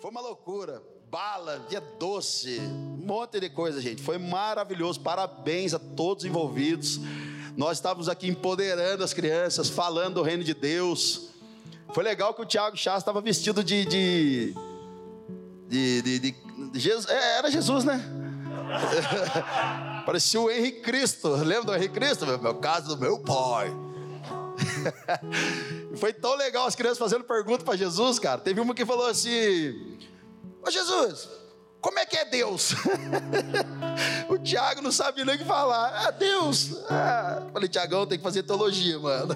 Foi uma loucura. Bala, dia doce, um monte de coisa, gente. Foi maravilhoso. Parabéns a todos envolvidos. Nós estávamos aqui empoderando as crianças, falando do reino de Deus. Foi legal que o Tiago Chá estava vestido de. de, de, de, de, Jesus. É, era Jesus, né? Parecia o Henrique Cristo. Lembra do Henrique Cristo? Meu caso do meu pai. Foi tão legal as crianças fazendo pergunta para Jesus, cara. Teve uma que falou assim: Ô Jesus, como é que é Deus? o Tiago não sabe nem o que falar. Ah, Deus. Ah. Falei, Tiagão, tem que fazer teologia, mano.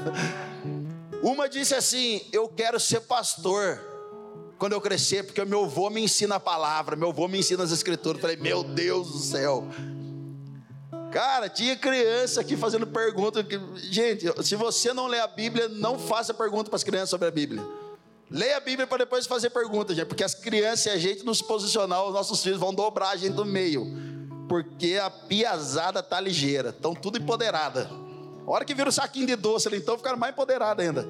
Uma disse assim: Eu quero ser pastor quando eu crescer, porque meu avô me ensina a palavra, meu avô me ensina as escrituras. Falei, meu Deus do céu. Cara, tinha criança aqui fazendo pergunta. Gente, se você não lê a Bíblia, não faça pergunta para as crianças sobre a Bíblia. Leia a Bíblia para depois fazer perguntas, gente, porque as crianças e a gente não se posicionar, os nossos filhos vão dobrar a gente do meio. Porque a piazada tá ligeira, estão tudo empoderada. A hora que vira o saquinho de doce ali, então ficaram mais empoderados ainda.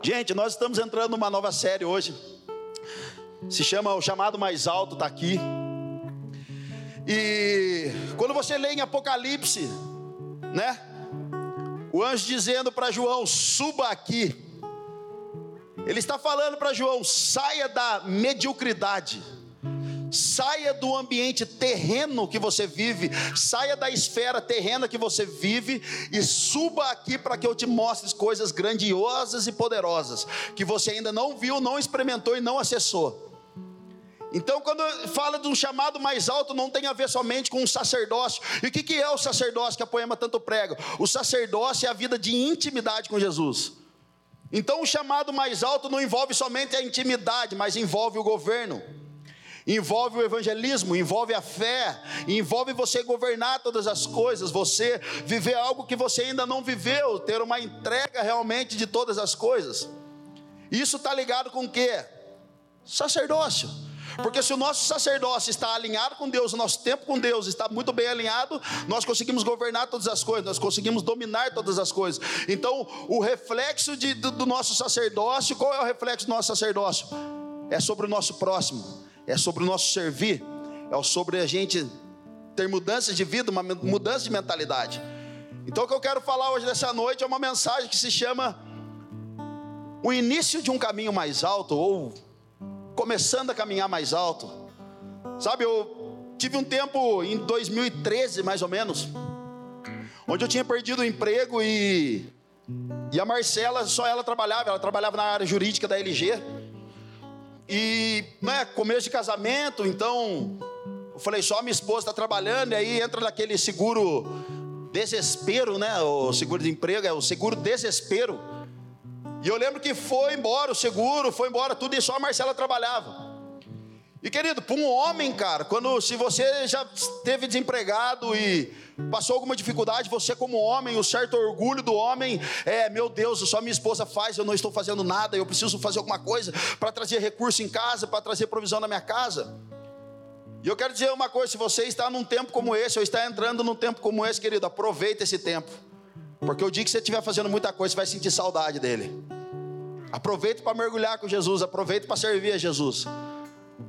Gente, nós estamos entrando numa nova série hoje. Se chama O Chamado Mais Alto, está aqui. E quando você lê em Apocalipse, né? O anjo dizendo para João: suba aqui. Ele está falando para João: saia da mediocridade, saia do ambiente terreno que você vive, saia da esfera terrena que você vive e suba aqui para que eu te mostre coisas grandiosas e poderosas que você ainda não viu, não experimentou e não acessou. Então, quando fala de um chamado mais alto, não tem a ver somente com o sacerdócio. E o que, que é o sacerdócio que a poema tanto prega? O sacerdócio é a vida de intimidade com Jesus. Então, o chamado mais alto não envolve somente a intimidade, mas envolve o governo, envolve o evangelismo, envolve a fé, envolve você governar todas as coisas, você viver algo que você ainda não viveu, ter uma entrega realmente de todas as coisas. Isso está ligado com o que? Sacerdócio. Porque se o nosso sacerdócio está alinhado com Deus, o nosso tempo com Deus está muito bem alinhado, nós conseguimos governar todas as coisas, nós conseguimos dominar todas as coisas. Então, o reflexo de, do, do nosso sacerdócio, qual é o reflexo do nosso sacerdócio? É sobre o nosso próximo, é sobre o nosso servir, é sobre a gente ter mudança de vida, uma mudança de mentalidade. Então, o que eu quero falar hoje nessa noite é uma mensagem que se chama O início de um caminho mais alto, ou começando a caminhar mais alto. Sabe, eu tive um tempo em 2013, mais ou menos, onde eu tinha perdido o emprego e e a Marcela, só ela trabalhava, ela trabalhava na área jurídica da LG. E, né, começo de casamento, então, eu falei, só minha esposa está trabalhando, e aí entra naquele seguro desespero, né? O seguro de emprego é o seguro desespero. E eu lembro que foi embora o seguro, foi embora tudo e só a Marcela trabalhava. E querido, para um homem, cara, quando se você já esteve desempregado e passou alguma dificuldade, você como homem, o certo orgulho do homem é, meu Deus, só minha esposa faz, eu não estou fazendo nada, eu preciso fazer alguma coisa para trazer recurso em casa, para trazer provisão na minha casa. E eu quero dizer uma coisa, se você está num tempo como esse, ou está entrando num tempo como esse, querido, aproveita esse tempo. Porque o dia que você estiver fazendo muita coisa, você vai sentir saudade dele. Aproveite para mergulhar com Jesus, aproveite para servir a Jesus.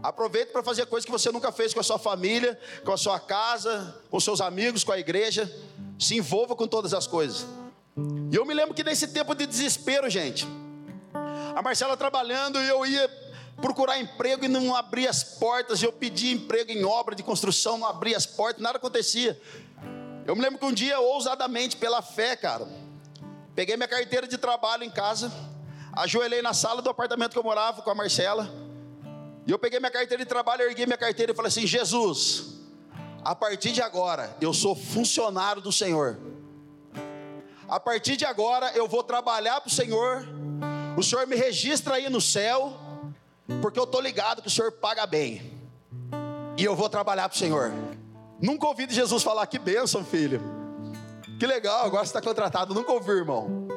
Aproveite para fazer coisas que você nunca fez com a sua família, com a sua casa, com seus amigos, com a igreja. Se envolva com todas as coisas. E eu me lembro que nesse tempo de desespero, gente, a Marcela trabalhando e eu ia procurar emprego e não abria as portas. Eu pedia emprego em obra de construção, não abria as portas, nada acontecia. Eu me lembro que um dia, ousadamente, pela fé, cara, peguei minha carteira de trabalho em casa, ajoelhei na sala do apartamento que eu morava com a Marcela, e eu peguei minha carteira de trabalho, erguei minha carteira e falei assim: Jesus, a partir de agora, eu sou funcionário do Senhor. A partir de agora, eu vou trabalhar para o Senhor. O Senhor me registra aí no céu, porque eu estou ligado que o Senhor paga bem. E eu vou trabalhar para o Senhor. Nunca ouvi de Jesus falar que bênção, filho. Que legal, agora você está contratado. Nunca ouvi, irmão.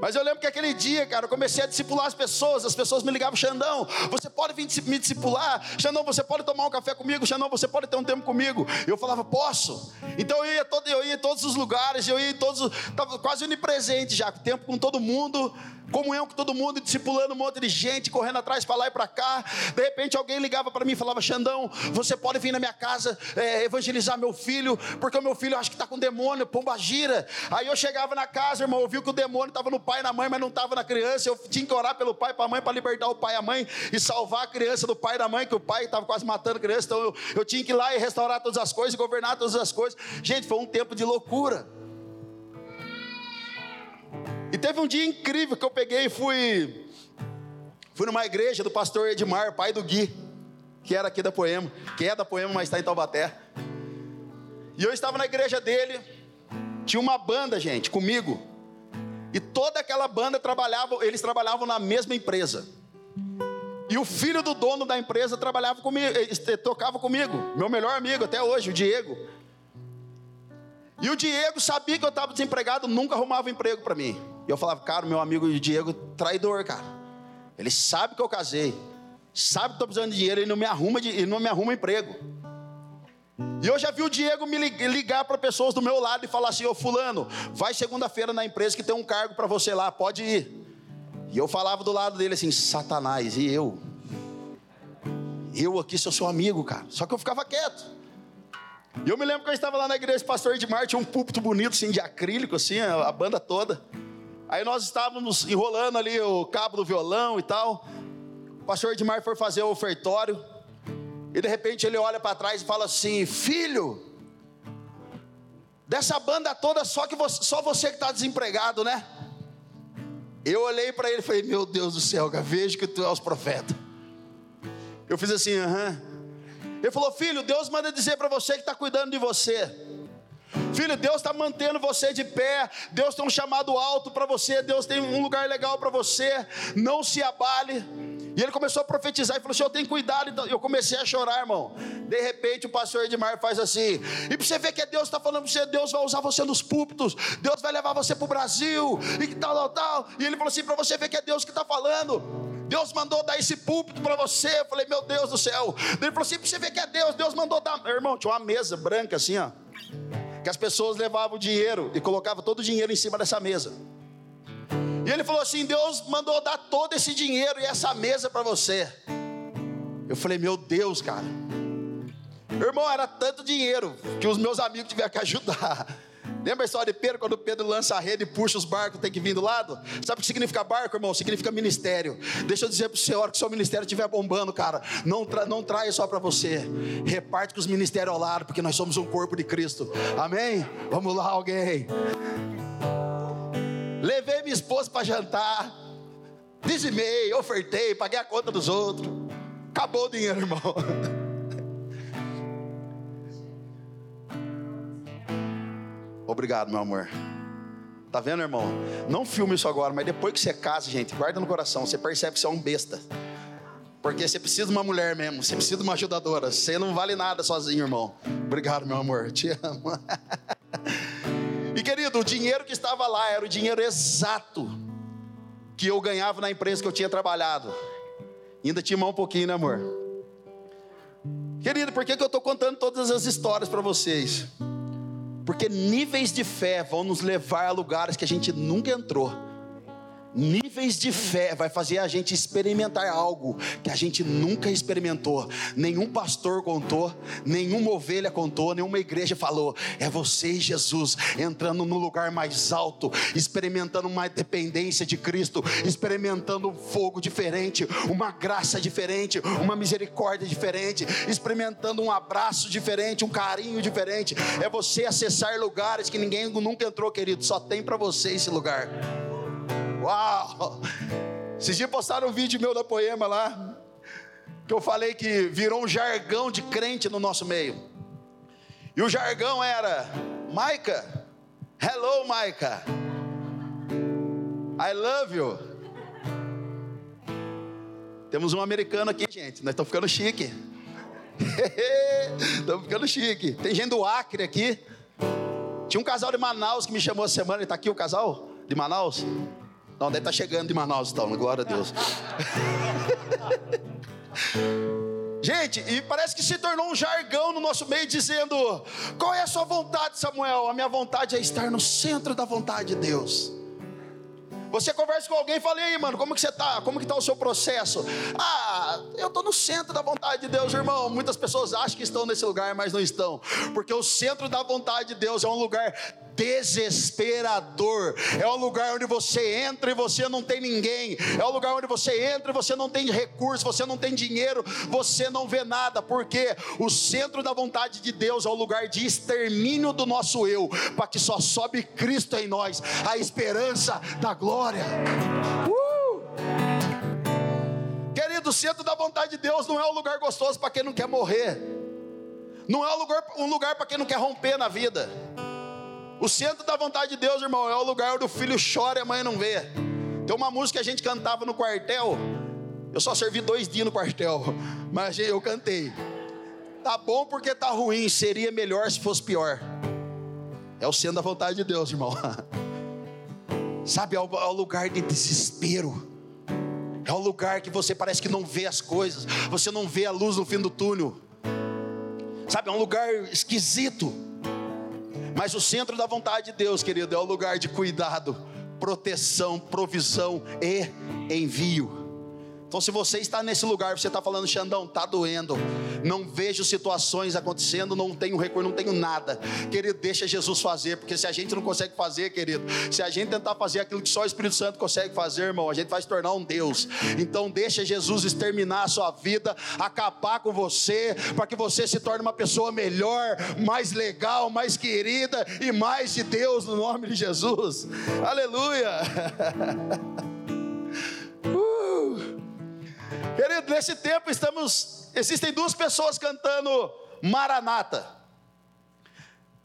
Mas eu lembro que aquele dia, cara, eu comecei a discipular as pessoas. As pessoas me ligavam, Xandão, você pode vir me discipular? Xandão, você pode tomar um café comigo? Xandão, você pode ter um tempo comigo? Eu falava, posso. Então eu ia, todo, eu ia em todos os lugares, eu ia em todos, estava quase onipresente já, tempo com todo mundo. Comunhão com todo mundo, discipulando um monte de gente, correndo atrás para lá e para cá. De repente alguém ligava para mim e falava: Xandão, você pode vir na minha casa é, evangelizar meu filho, porque o meu filho acho que está com demônio, pomba gira. Aí eu chegava na casa, irmão, eu vi que o demônio estava no pai e na mãe, mas não estava na criança. Eu tinha que orar pelo pai e para a mãe para libertar o pai e a mãe e salvar a criança do pai e da mãe, que o pai estava quase matando a criança. Então eu, eu tinha que ir lá e restaurar todas as coisas, governar todas as coisas. Gente, foi um tempo de loucura. E teve um dia incrível que eu peguei e fui fui numa igreja do pastor Edmar, pai do Gui, que era aqui da Poema, que é da Poema, mas está em Taubaté. E eu estava na igreja dele, tinha uma banda, gente, comigo. E toda aquela banda trabalhava, eles trabalhavam na mesma empresa. E o filho do dono da empresa trabalhava comigo, eh, tocava comigo, meu melhor amigo até hoje, o Diego. E o Diego sabia que eu estava desempregado, nunca arrumava emprego para mim. E eu falava, cara, meu amigo Diego, traidor, cara. Ele sabe que eu casei, sabe que estou precisando de dinheiro, ele não me arruma, de, não me arruma emprego. E eu já vi o Diego me ligar para pessoas do meu lado e falar assim: Ô Fulano, vai segunda-feira na empresa que tem um cargo para você lá, pode ir. E eu falava do lado dele assim: Satanás, e eu? Eu aqui sou seu amigo, cara. Só que eu ficava quieto. E eu me lembro que eu estava lá na igreja pastor Edmar, tinha um púlpito bonito, assim, de acrílico, assim, a banda toda. Aí nós estávamos enrolando ali o cabo do violão e tal. O pastor Edmar foi fazer o ofertório. E de repente ele olha para trás e fala assim: Filho, dessa banda toda, só, que você, só você que está desempregado, né? Eu olhei para ele e falei: Meu Deus do céu, vejo que tu és profeta. Eu fiz assim, aham. Ele falou: Filho, Deus manda dizer para você que está cuidando de você. Filho, Deus está mantendo você de pé. Deus tem um chamado alto para você. Deus tem um lugar legal para você. Não se abale. E ele começou a profetizar e falou: Senhor, tem cuidado. Então, eu comecei a chorar, irmão. De repente, o pastor Edmar faz assim. E para você ver que é Deus está falando para você: Deus vai usar você nos púlpitos. Deus vai levar você para o Brasil. E tal, tal, tal. E ele falou assim: para você ver que é Deus que está falando. Deus mandou dar esse púlpito para você. Eu falei: Meu Deus do céu. Ele falou assim: para você ver que é Deus. Deus mandou dar. Irmão, tinha uma mesa branca assim, ó que as pessoas levavam dinheiro e colocavam todo o dinheiro em cima dessa mesa. E ele falou assim: Deus mandou dar todo esse dinheiro e essa mesa para você. Eu falei: Meu Deus, cara. Irmão, era tanto dinheiro que os meus amigos tiveram que ajudar. Lembra a história de Pedro, quando Pedro lança a rede e puxa os barcos, tem que vir do lado? Sabe o que significa barco, irmão? Significa ministério. Deixa eu dizer para o Senhor que o seu ministério estiver bombando, cara. Não, tra não traia só para você. Reparte com os ministérios ao lado, porque nós somos um corpo de Cristo. Amém? Vamos lá, alguém. Levei minha esposa para jantar. Dizimei, ofertei, paguei a conta dos outros. Acabou o dinheiro, irmão. Obrigado, meu amor. Tá vendo, irmão? Não filme isso agora, mas depois que você casa, gente, guarda no coração. Você percebe que você é um besta. Porque você precisa de uma mulher mesmo, você precisa de uma ajudadora. Você não vale nada sozinho, irmão. Obrigado, meu amor. Te amo. e querido, o dinheiro que estava lá era o dinheiro exato que eu ganhava na empresa que eu tinha trabalhado. Ainda tinha um pouquinho, né, amor? Querido, por que, que eu estou contando todas as histórias para vocês? Porque níveis de fé vão nos levar a lugares que a gente nunca entrou. Níveis de fé vai fazer a gente experimentar algo que a gente nunca experimentou. Nenhum pastor contou, nenhuma ovelha contou, nenhuma igreja falou. É você e Jesus entrando no lugar mais alto, experimentando uma dependência de Cristo, experimentando um fogo diferente, uma graça diferente, uma misericórdia diferente, experimentando um abraço diferente, um carinho diferente. É você acessar lugares que ninguém nunca entrou, querido. Só tem para você esse lugar. Uau! Esses dias postaram um vídeo meu da poema lá, que eu falei que virou um jargão de crente no nosso meio. E o jargão era: Maica, hello Maica, I love you. Temos um americano aqui, gente, nós estamos ficando chique. estamos ficando chique. Tem gente do Acre aqui. Tinha um casal de Manaus que me chamou essa semana, está aqui o casal de Manaus? Não, deve estar tá chegando de Manaus então, glória a Deus. Gente, e parece que se tornou um jargão no nosso meio dizendo: Qual é a sua vontade, Samuel? A minha vontade é estar no centro da vontade de Deus. Você conversa com alguém e fala, e aí, mano, como que você tá? Como que tá o seu processo? Ah, eu tô no centro da vontade de Deus, irmão. Muitas pessoas acham que estão nesse lugar, mas não estão. Porque o centro da vontade de Deus é um lugar desesperador. É um lugar onde você entra e você não tem ninguém. É um lugar onde você entra e você não tem recurso, você não tem dinheiro, você não vê nada. Porque o centro da vontade de Deus é o lugar de extermínio do nosso eu, para que só sobe Cristo em nós, a esperança da glória. Uh! Querido, o centro da vontade de Deus não é um lugar gostoso para quem não quer morrer. Não é um lugar, um lugar para quem não quer romper na vida. O centro da vontade de Deus, irmão, é o lugar onde o filho chora e a mãe não vê. Tem uma música que a gente cantava no quartel. Eu só servi dois dias no quartel, mas eu cantei. Tá bom porque tá ruim, seria melhor se fosse pior. É o centro da vontade de Deus, irmão. Sabe, é o, é o lugar de desespero. É o lugar que você parece que não vê as coisas, você não vê a luz no fim do túnel. Sabe, é um lugar esquisito. Mas o centro da vontade de Deus, querido, é o lugar de cuidado, proteção, provisão e envio. Então, se você está nesse lugar, você está falando, Xandão, está doendo, não vejo situações acontecendo, não tenho recurso, não tenho nada. Querido, deixa Jesus fazer, porque se a gente não consegue fazer, querido, se a gente tentar fazer aquilo que só o Espírito Santo consegue fazer, irmão, a gente vai se tornar um Deus. Então, deixa Jesus exterminar a sua vida, acabar com você, para que você se torne uma pessoa melhor, mais legal, mais querida e mais de Deus, no nome de Jesus. Aleluia. Querido, nesse tempo estamos, existem duas pessoas cantando Maranata.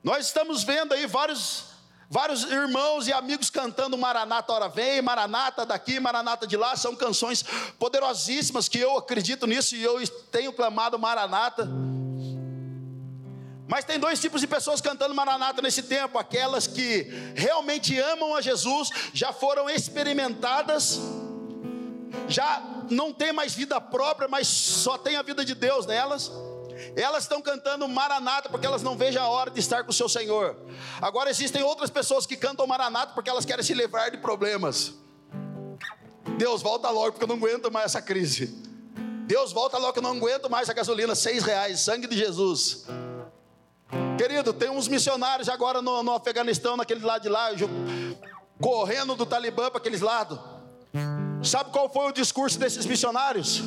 Nós estamos vendo aí vários vários irmãos e amigos cantando Maranata, hora vem, Maranata daqui, Maranata de lá, são canções poderosíssimas que eu acredito nisso e eu tenho clamado Maranata. Mas tem dois tipos de pessoas cantando Maranata nesse tempo: aquelas que realmente amam a Jesus, já foram experimentadas já não tem mais vida própria, mas só tem a vida de Deus nelas. Elas estão cantando Maranata porque elas não vejam a hora de estar com o seu Senhor. Agora existem outras pessoas que cantam Maranata porque elas querem se livrar de problemas. Deus, volta logo porque eu não aguento mais essa crise. Deus, volta logo que eu não aguento mais a gasolina, seis reais, sangue de Jesus. Querido, tem uns missionários agora no, no Afeganistão, naquele lado de lá, correndo do Talibã para aqueles lados. Sabe qual foi o discurso desses missionários?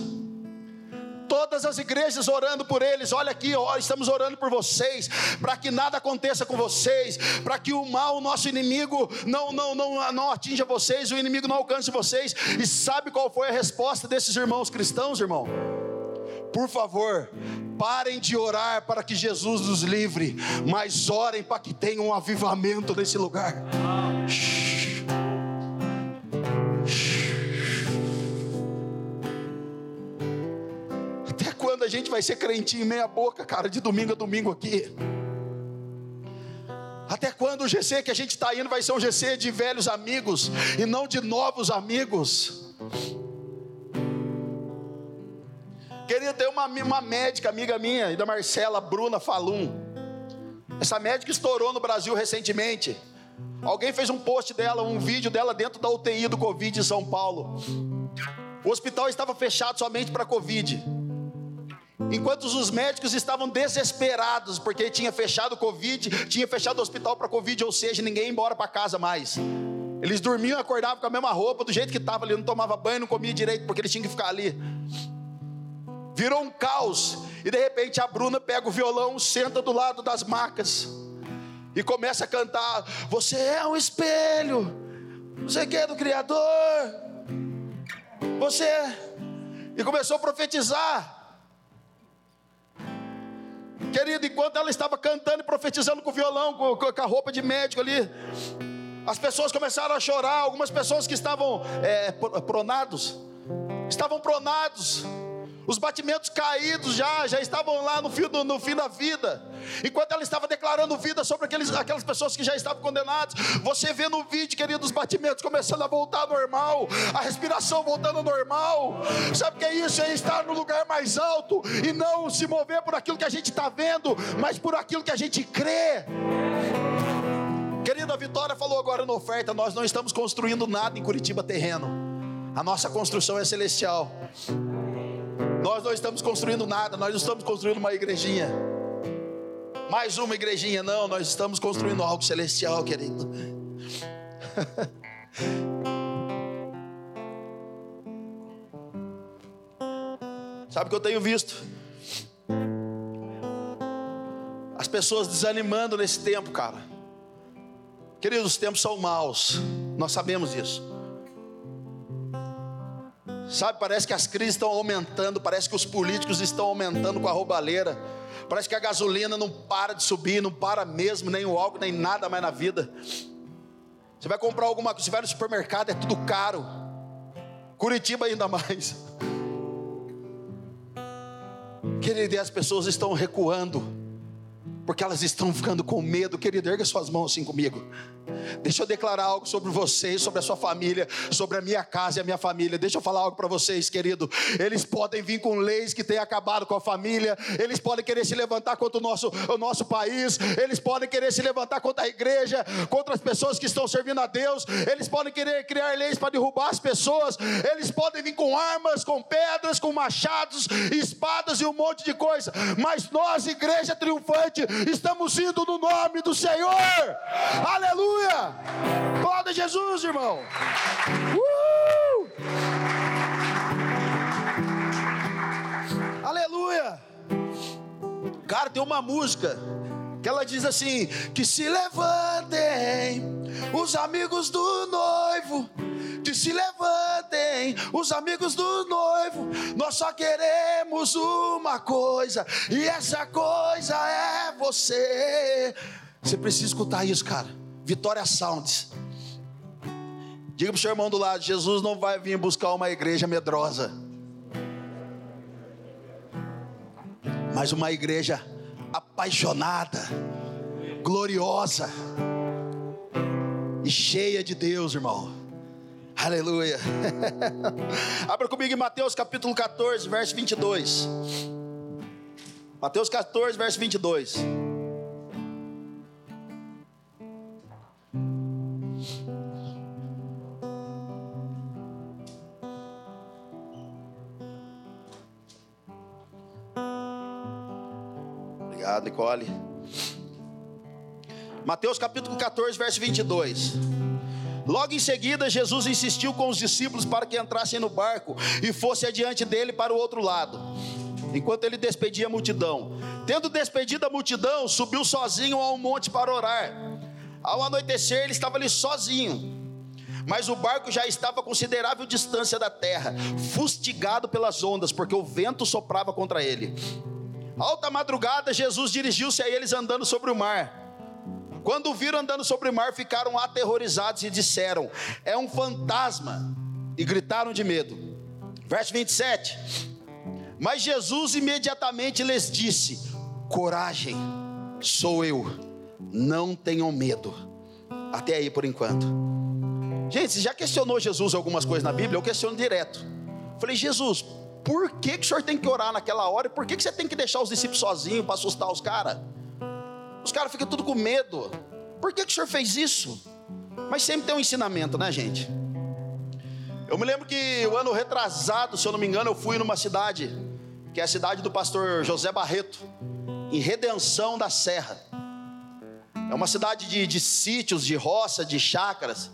Todas as igrejas orando por eles, olha aqui, ó, estamos orando por vocês, para que nada aconteça com vocês, para que o mal, o nosso inimigo, não, não, não, não atinja vocês, o inimigo não alcance vocês. E sabe qual foi a resposta desses irmãos cristãos, irmão? Por favor, parem de orar para que Jesus nos livre, mas orem para que tenha um avivamento nesse lugar. quando a gente vai ser crentinho meia boca, cara, de domingo a domingo aqui? Até quando o GC que a gente está indo vai ser um GC de velhos amigos e não de novos amigos? Queria ter uma, uma médica, amiga minha, da Marcela Bruna Falum. Essa médica estourou no Brasil recentemente. Alguém fez um post dela, um vídeo dela dentro da UTI do Covid em São Paulo. O hospital estava fechado somente para Covid. Enquanto os médicos estavam desesperados, porque tinha fechado o Covid, tinha fechado o hospital para Covid, ou seja, ninguém ia embora para casa mais. Eles dormiam e acordavam com a mesma roupa, do jeito que estava ali, não tomava banho, não comia direito, porque eles tinham que ficar ali. Virou um caos. E de repente a Bruna pega o violão, senta do lado das macas e começa a cantar: Você é um espelho, você que é do Criador, você. É. E começou a profetizar. Querido, enquanto ela estava cantando e profetizando com o violão, com, com a roupa de médico ali, as pessoas começaram a chorar. Algumas pessoas que estavam é, pronados, estavam pronados os batimentos caídos já, já estavam lá no fim, no, no fim da vida. Enquanto ela estava declarando vida sobre aqueles, aquelas pessoas que já estavam condenadas, você vê no vídeo, querido, os batimentos começando a voltar ao normal, a respiração voltando ao normal. Sabe o que é isso? É estar no lugar mais alto e não se mover por aquilo que a gente está vendo, mas por aquilo que a gente crê. Querida, a Vitória falou agora na oferta: nós não estamos construindo nada em Curitiba terreno, a nossa construção é celestial. Nós não estamos construindo nada, nós não estamos construindo uma igrejinha. Mais uma igrejinha, não, nós estamos construindo algo celestial, querido. Sabe o que eu tenho visto? As pessoas desanimando nesse tempo, cara. Queridos, os tempos são maus, nós sabemos isso. Sabe, parece que as crises estão aumentando, parece que os políticos estão aumentando com a roubalheira. Parece que a gasolina não para de subir, não para mesmo, nem o álcool, nem nada mais na vida. Você vai comprar alguma coisa, você vai no supermercado, é tudo caro. Curitiba ainda mais. Querido, e as pessoas estão recuando, porque elas estão ficando com medo. Querido, erga suas mãos assim comigo. Deixa eu declarar algo sobre vocês, sobre a sua família, sobre a minha casa e a minha família. Deixa eu falar algo para vocês, querido. Eles podem vir com leis que têm acabado com a família, eles podem querer se levantar contra o nosso, o nosso país, eles podem querer se levantar contra a igreja, contra as pessoas que estão servindo a Deus, eles podem querer criar leis para derrubar as pessoas, eles podem vir com armas, com pedras, com machados, espadas e um monte de coisa, mas nós, igreja triunfante, estamos indo no nome do Senhor, aleluia. Glória a Jesus, irmão. Uh! Aleluia. Cara, tem uma música que ela diz assim: que se levantem os amigos do noivo, que se levantem os amigos do noivo. Nós só queremos uma coisa, e essa coisa é você. Você precisa escutar isso, cara. Vitória Sounds. Diga para o seu irmão do lado: Jesus não vai vir buscar uma igreja medrosa, mas uma igreja apaixonada, gloriosa e cheia de Deus, irmão. Aleluia. Abra comigo em Mateus capítulo 14, verso 22. Mateus 14, verso 22. Obrigado, Nicole. Mateus capítulo 14, verso 22. Logo em seguida, Jesus insistiu com os discípulos para que entrassem no barco e fosse adiante dele para o outro lado, enquanto ele despedia a multidão. Tendo despedido a multidão, subiu sozinho ao monte para orar. Ao anoitecer, ele estava ali sozinho. Mas o barco já estava a considerável distância da terra, fustigado pelas ondas, porque o vento soprava contra ele. Alta madrugada, Jesus dirigiu-se a eles andando sobre o mar. Quando o viram andando sobre o mar, ficaram aterrorizados e disseram: É um fantasma. E gritaram de medo. Verso 27. Mas Jesus imediatamente lhes disse: Coragem, sou eu, não tenham medo. Até aí por enquanto. Gente, você já questionou Jesus algumas coisas na Bíblia? Eu questiono direto. Falei, Jesus, por que, que o senhor tem que orar naquela hora? E por que, que você tem que deixar os discípulos sozinhos para assustar os caras? Os caras ficam tudo com medo. Por que, que o senhor fez isso? Mas sempre tem um ensinamento, né, gente? Eu me lembro que o ano retrasado, se eu não me engano, eu fui numa cidade, que é a cidade do pastor José Barreto, em Redenção da Serra. É uma cidade de, de sítios, de roça, de chácaras,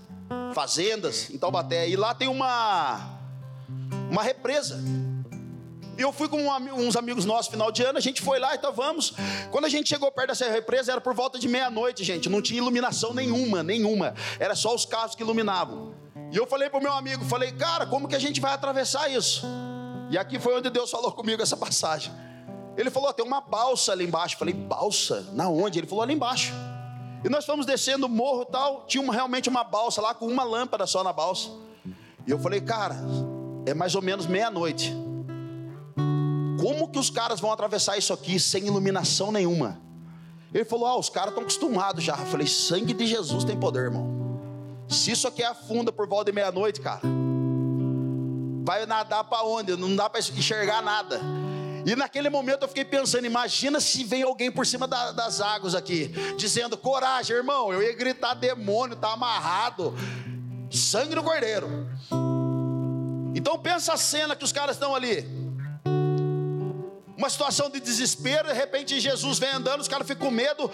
fazendas em Taubaté. E lá tem uma, uma represa. E eu fui com uns amigos nossos final de ano, a gente foi lá e então vamos. Quando a gente chegou perto dessa represa, era por volta de meia-noite, gente. Não tinha iluminação nenhuma, nenhuma. Era só os carros que iluminavam. E eu falei pro meu amigo, falei, cara, como que a gente vai atravessar isso? E aqui foi onde Deus falou comigo essa passagem. Ele falou, tem uma balsa ali embaixo. Eu falei, balsa? Na onde? Ele falou, ali embaixo. E nós fomos descendo o morro e tal, tinha uma, realmente uma balsa lá com uma lâmpada só na balsa. E eu falei, cara, é mais ou menos meia-noite. Como que os caras vão atravessar isso aqui sem iluminação nenhuma? Ele falou: Ah, os caras estão acostumados já. Eu falei: Sangue de Jesus tem poder, irmão. Se isso aqui afunda por volta de meia-noite, cara, vai nadar para onde? Não dá para enxergar nada. E naquele momento eu fiquei pensando: imagina se vem alguém por cima da, das águas aqui, dizendo: coragem, irmão. Eu ia gritar: demônio, está amarrado, sangue no cordeiro. Então pensa a cena que os caras estão ali. Uma situação de desespero, de repente Jesus vem andando, os caras ficam com medo,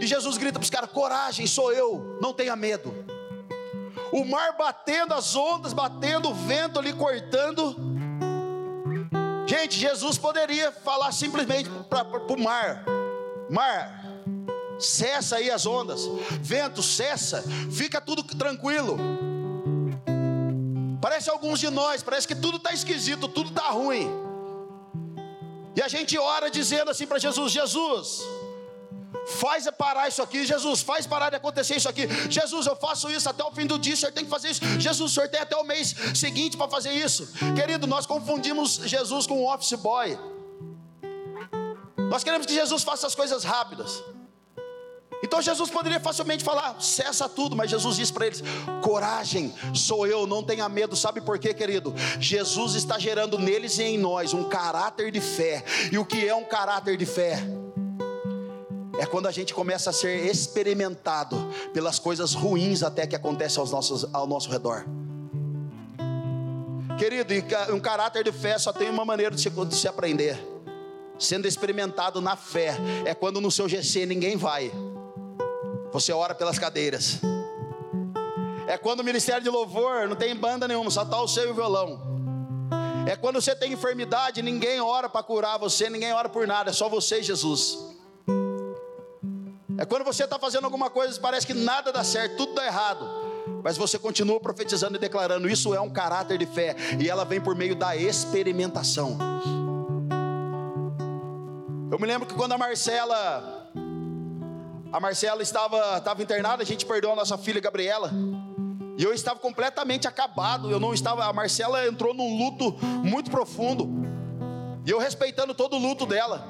e Jesus grita para os caras: coragem, sou eu, não tenha medo. O mar batendo, as ondas batendo, o vento ali cortando. Gente, Jesus poderia falar simplesmente para o mar: Mar, cessa aí as ondas, vento, cessa, fica tudo tranquilo. Parece alguns de nós, parece que tudo está esquisito, tudo está ruim. E a gente ora dizendo assim para Jesus: Jesus, Faz parar isso aqui, Jesus, faz parar de acontecer isso aqui. Jesus, eu faço isso até o fim do dia, o senhor tem que fazer isso. Jesus, o senhor tem até o mês seguinte para fazer isso. Querido, nós confundimos Jesus com um office boy. Nós queremos que Jesus faça as coisas rápidas. Então Jesus poderia facilmente falar, cessa tudo, mas Jesus disse para eles: coragem, sou eu, não tenha medo. Sabe por quê, querido? Jesus está gerando neles e em nós um caráter de fé. E o que é um caráter de fé? é quando a gente começa a ser experimentado pelas coisas ruins até que acontecem aos nossos, ao nosso redor. Querido, um caráter de fé só tem uma maneira de se, de se aprender. Sendo experimentado na fé, é quando no seu GC ninguém vai. Você ora pelas cadeiras. É quando o ministério de louvor não tem banda nenhuma, só está o seu e o violão. É quando você tem enfermidade, ninguém ora para curar você, ninguém ora por nada, é só você e Jesus. É quando você está fazendo alguma coisa e parece que nada dá certo, tudo dá errado. Mas você continua profetizando e declarando: isso é um caráter de fé, e ela vem por meio da experimentação. Eu me lembro que quando a Marcela, a Marcela estava, estava internada, a gente perdeu a nossa filha Gabriela. E eu estava completamente acabado. Eu não estava. A Marcela entrou num luto muito profundo. E eu respeitando todo o luto dela.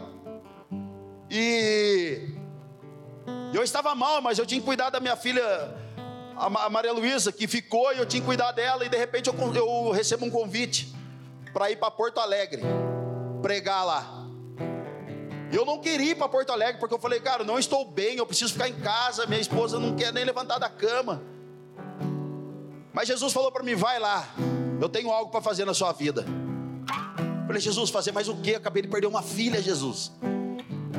E eu estava mal, mas eu tinha que cuidar da minha filha, a Maria Luísa, que ficou e eu tinha que cuidar dela. E de repente eu, eu recebo um convite para ir para Porto Alegre, pregar lá. Eu não queria ir para Porto Alegre, porque eu falei, cara, não estou bem, eu preciso ficar em casa, minha esposa não quer nem levantar da cama. Mas Jesus falou para mim: vai lá, eu tenho algo para fazer na sua vida. Eu falei, Jesus, fazer mais o quê? Acabei de perder uma filha, Jesus.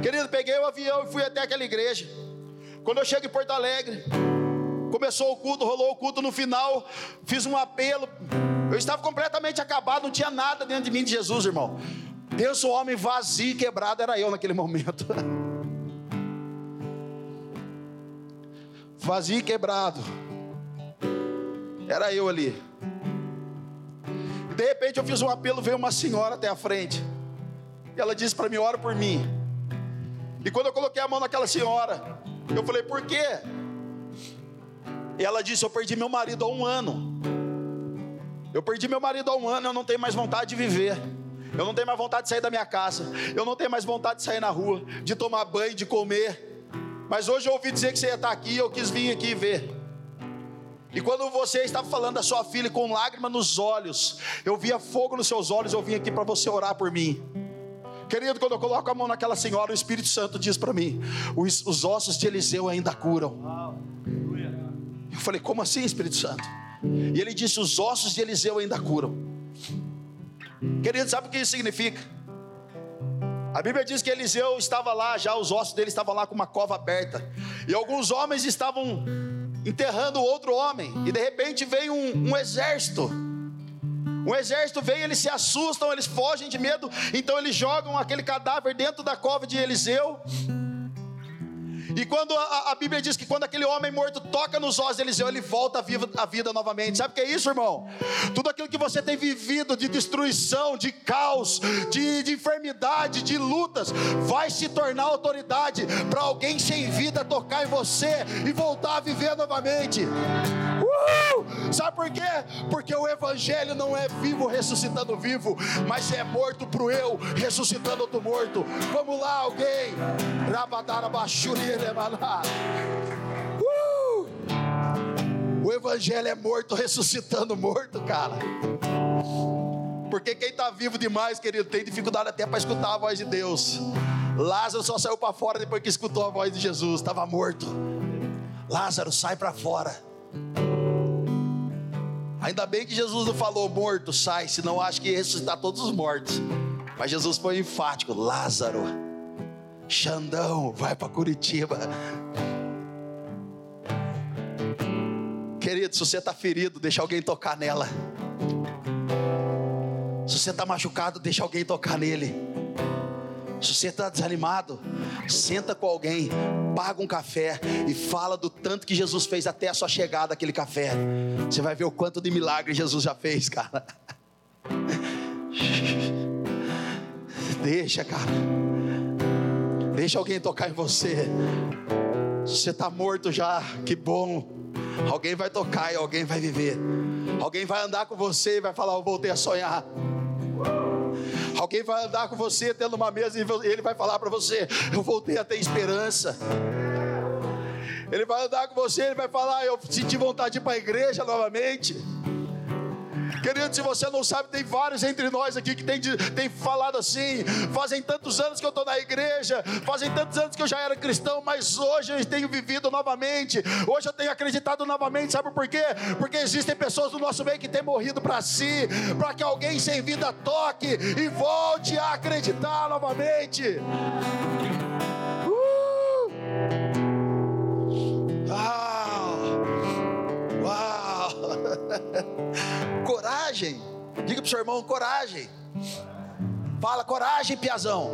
Querido, peguei o avião e fui até aquela igreja. Quando eu chego em Porto Alegre, começou o culto, rolou o culto no final, fiz um apelo. Eu estava completamente acabado, não tinha nada dentro de mim de Jesus, irmão. Pensa o homem vazio e quebrado, era eu naquele momento. vazio e quebrado. Era eu ali. De repente eu fiz um apelo, veio uma senhora até a frente. E ela disse para mim: ora por mim. E quando eu coloquei a mão naquela senhora, eu falei, por quê? E ela disse: Eu perdi meu marido há um ano. Eu perdi meu marido há um ano, eu não tenho mais vontade de viver. Eu não tenho mais vontade de sair da minha casa. Eu não tenho mais vontade de sair na rua, de tomar banho, de comer. Mas hoje eu ouvi dizer que você ia estar aqui, eu quis vir aqui ver. E quando você estava falando da sua filha com lágrima nos olhos, eu via fogo nos seus olhos, eu vim aqui para você orar por mim. Querido, quando eu coloco a mão naquela senhora, o Espírito Santo diz para mim: os, os, ossos de Eliseu ainda curam. Eu falei: como assim, Espírito Santo? E ele disse: os ossos de Eliseu ainda curam. Querido, sabe o que isso significa? A Bíblia diz que Eliseu estava lá, já os ossos dele estavam lá com uma cova aberta. E alguns homens estavam enterrando outro homem. E de repente veio um, um exército um exército vem, eles se assustam, eles fogem de medo, então eles jogam aquele cadáver dentro da cova de Eliseu. E quando a, a, Bíblia diz que quando aquele homem morto toca nos ossos de Eliseu, ele volta à vida, à vida novamente. Sabe o que é isso, irmão? Tudo aquilo que você tem vivido de destruição, de caos, de, de enfermidade, de lutas, vai se tornar autoridade para alguém sem vida tocar em você e voltar a viver novamente. Uh! Sabe por quê? Porque o Evangelho não é vivo ressuscitando vivo, mas é morto para o eu ressuscitando outro morto. Vamos lá, alguém. Rabadara Uh! O Evangelho é morto ressuscitando morto, cara. Porque quem está vivo demais, querido, tem dificuldade até para escutar a voz de Deus. Lázaro só saiu para fora depois que escutou a voz de Jesus, estava morto. Lázaro, sai para fora. Ainda bem que Jesus não falou morto, sai, senão acho que ia ressuscitar todos os mortos. Mas Jesus foi enfático: Lázaro, Xandão, vai para Curitiba. Querido, se você está ferido, deixa alguém tocar nela. Se você está machucado, deixa alguém tocar nele. Se você está desanimado, senta com alguém, paga um café e fala do tanto que Jesus fez até a sua chegada aquele café. Você vai ver o quanto de milagre Jesus já fez, cara. Deixa, cara. Deixa alguém tocar em você. Se você está morto já, que bom. Alguém vai tocar e alguém vai viver. Alguém vai andar com você e vai falar: Eu voltei a sonhar. Alguém vai andar com você tendo uma mesa e ele vai falar para você: Eu voltei a ter esperança. Ele vai andar com você, ele vai falar: Eu senti vontade de ir para a igreja novamente. Querido, se você não sabe, tem vários entre nós aqui que tem, tem falado assim. Fazem tantos anos que eu estou na igreja, fazem tantos anos que eu já era cristão, mas hoje eu tenho vivido novamente. Hoje eu tenho acreditado novamente. Sabe por quê? Porque existem pessoas do nosso meio que têm morrido para si, para que alguém sem vida toque e volte a acreditar novamente. Uh! Uau! Coragem. Diga para o seu irmão: coragem. Fala, coragem, piazão.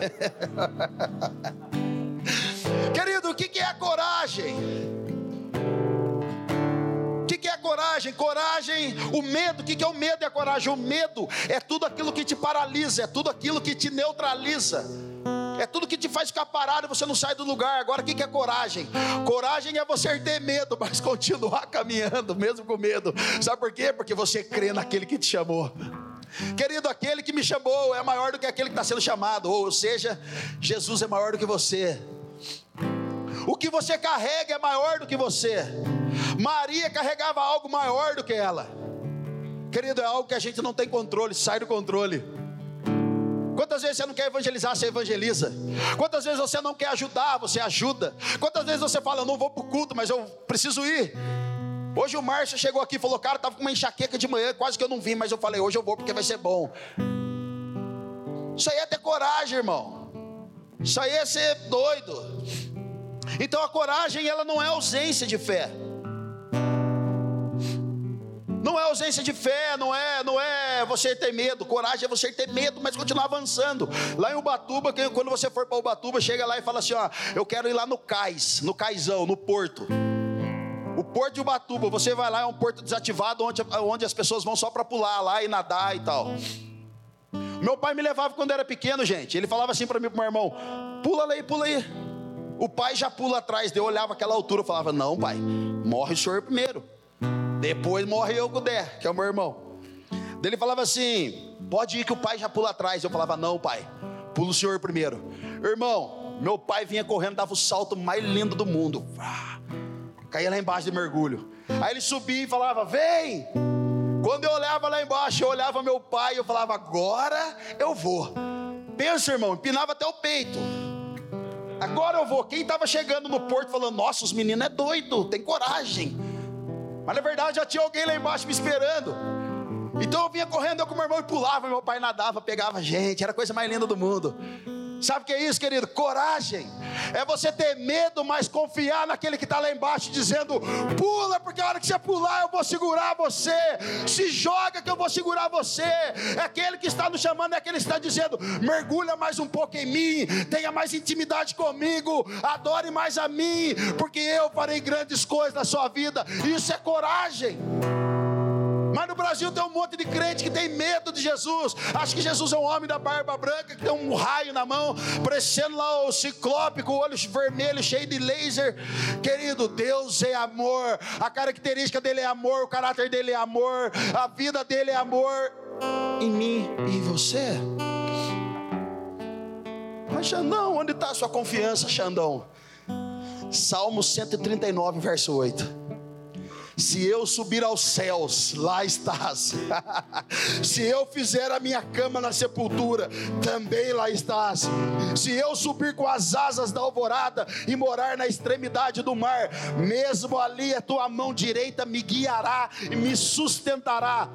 Querido, o que é coragem? O que é coragem? Coragem, o medo, o que é o medo e a coragem? O medo é tudo aquilo que te paralisa, é tudo aquilo que te neutraliza. É tudo que te faz ficar parado e você não sai do lugar. Agora, o que é coragem? Coragem é você ter medo, mas continuar caminhando, mesmo com medo. Sabe por quê? Porque você crê naquele que te chamou. Querido, aquele que me chamou é maior do que aquele que está sendo chamado, ou seja, Jesus é maior do que você. O que você carrega é maior do que você. Maria carregava algo maior do que ela. Querido, é algo que a gente não tem controle, sai do controle. Quantas vezes você não quer evangelizar, você evangeliza. Quantas vezes você não quer ajudar, você ajuda. Quantas vezes você fala, eu não vou para o culto, mas eu preciso ir. Hoje o Márcio chegou aqui e falou, cara, estava com uma enxaqueca de manhã, quase que eu não vim, mas eu falei, hoje eu vou porque vai ser bom. Isso aí é ter coragem, irmão. Isso aí é ser doido. Então a coragem, ela não é ausência de fé. Não é ausência de fé, não é, não é você ter medo. Coragem é você ter medo, mas continuar avançando. Lá em Ubatuba, quando você for para Ubatuba, chega lá e fala assim: ó, eu quero ir lá no cais, no caizão, no porto. O porto de Ubatuba, você vai lá, é um porto desativado, onde, onde as pessoas vão só para pular lá e nadar e tal. Meu pai me levava quando era pequeno, gente. Ele falava assim para mim, para meu irmão: pula aí, pula aí. O pai já pula atrás, eu olhava aquela altura, eu falava: não, pai, morre o senhor primeiro. Depois morre eu com o Dé, que é o meu irmão. Ele falava assim: pode ir que o pai já pula atrás. Eu falava: não, pai, pula o senhor primeiro. Irmão, meu pai vinha correndo, dava o salto mais lindo do mundo. Caía lá embaixo de mergulho. Aí ele subia e falava: vem. Quando eu olhava lá embaixo, eu olhava meu pai e eu falava: agora eu vou. Pensa, irmão, empinava até o peito. Agora eu vou. Quem estava chegando no porto falando: nossa, os meninos é doido, tem coragem. Mas na verdade já tinha alguém lá embaixo me esperando. Então eu vinha correndo eu com meu irmão e pulava, meu pai nadava, pegava gente, era a coisa mais linda do mundo. Sabe o que é isso, querido? Coragem. É você ter medo, mas confiar naquele que está lá embaixo, dizendo: pula, porque a hora que você pular, eu vou segurar você. Se joga, que eu vou segurar você. É aquele que está nos chamando, é aquele que está dizendo: mergulha mais um pouco em mim, tenha mais intimidade comigo, adore mais a mim, porque eu farei grandes coisas na sua vida. Isso é coragem. Mas no Brasil tem um monte de crente que tem medo de Jesus. Acha que Jesus é um homem da barba branca, que tem um raio na mão, parecendo lá o ciclope com olhos vermelhos, cheio de laser. Querido, Deus é amor. A característica dele é amor, o caráter dele é amor, a vida dele é amor em mim e em você. Mas Xandão, onde está a sua confiança, Xandão? Salmo 139, verso 8. Se eu subir aos céus, lá estás. Se eu fizer a minha cama na sepultura, também lá estás. Se eu subir com as asas da alvorada e morar na extremidade do mar, mesmo ali a tua mão direita me guiará e me sustentará.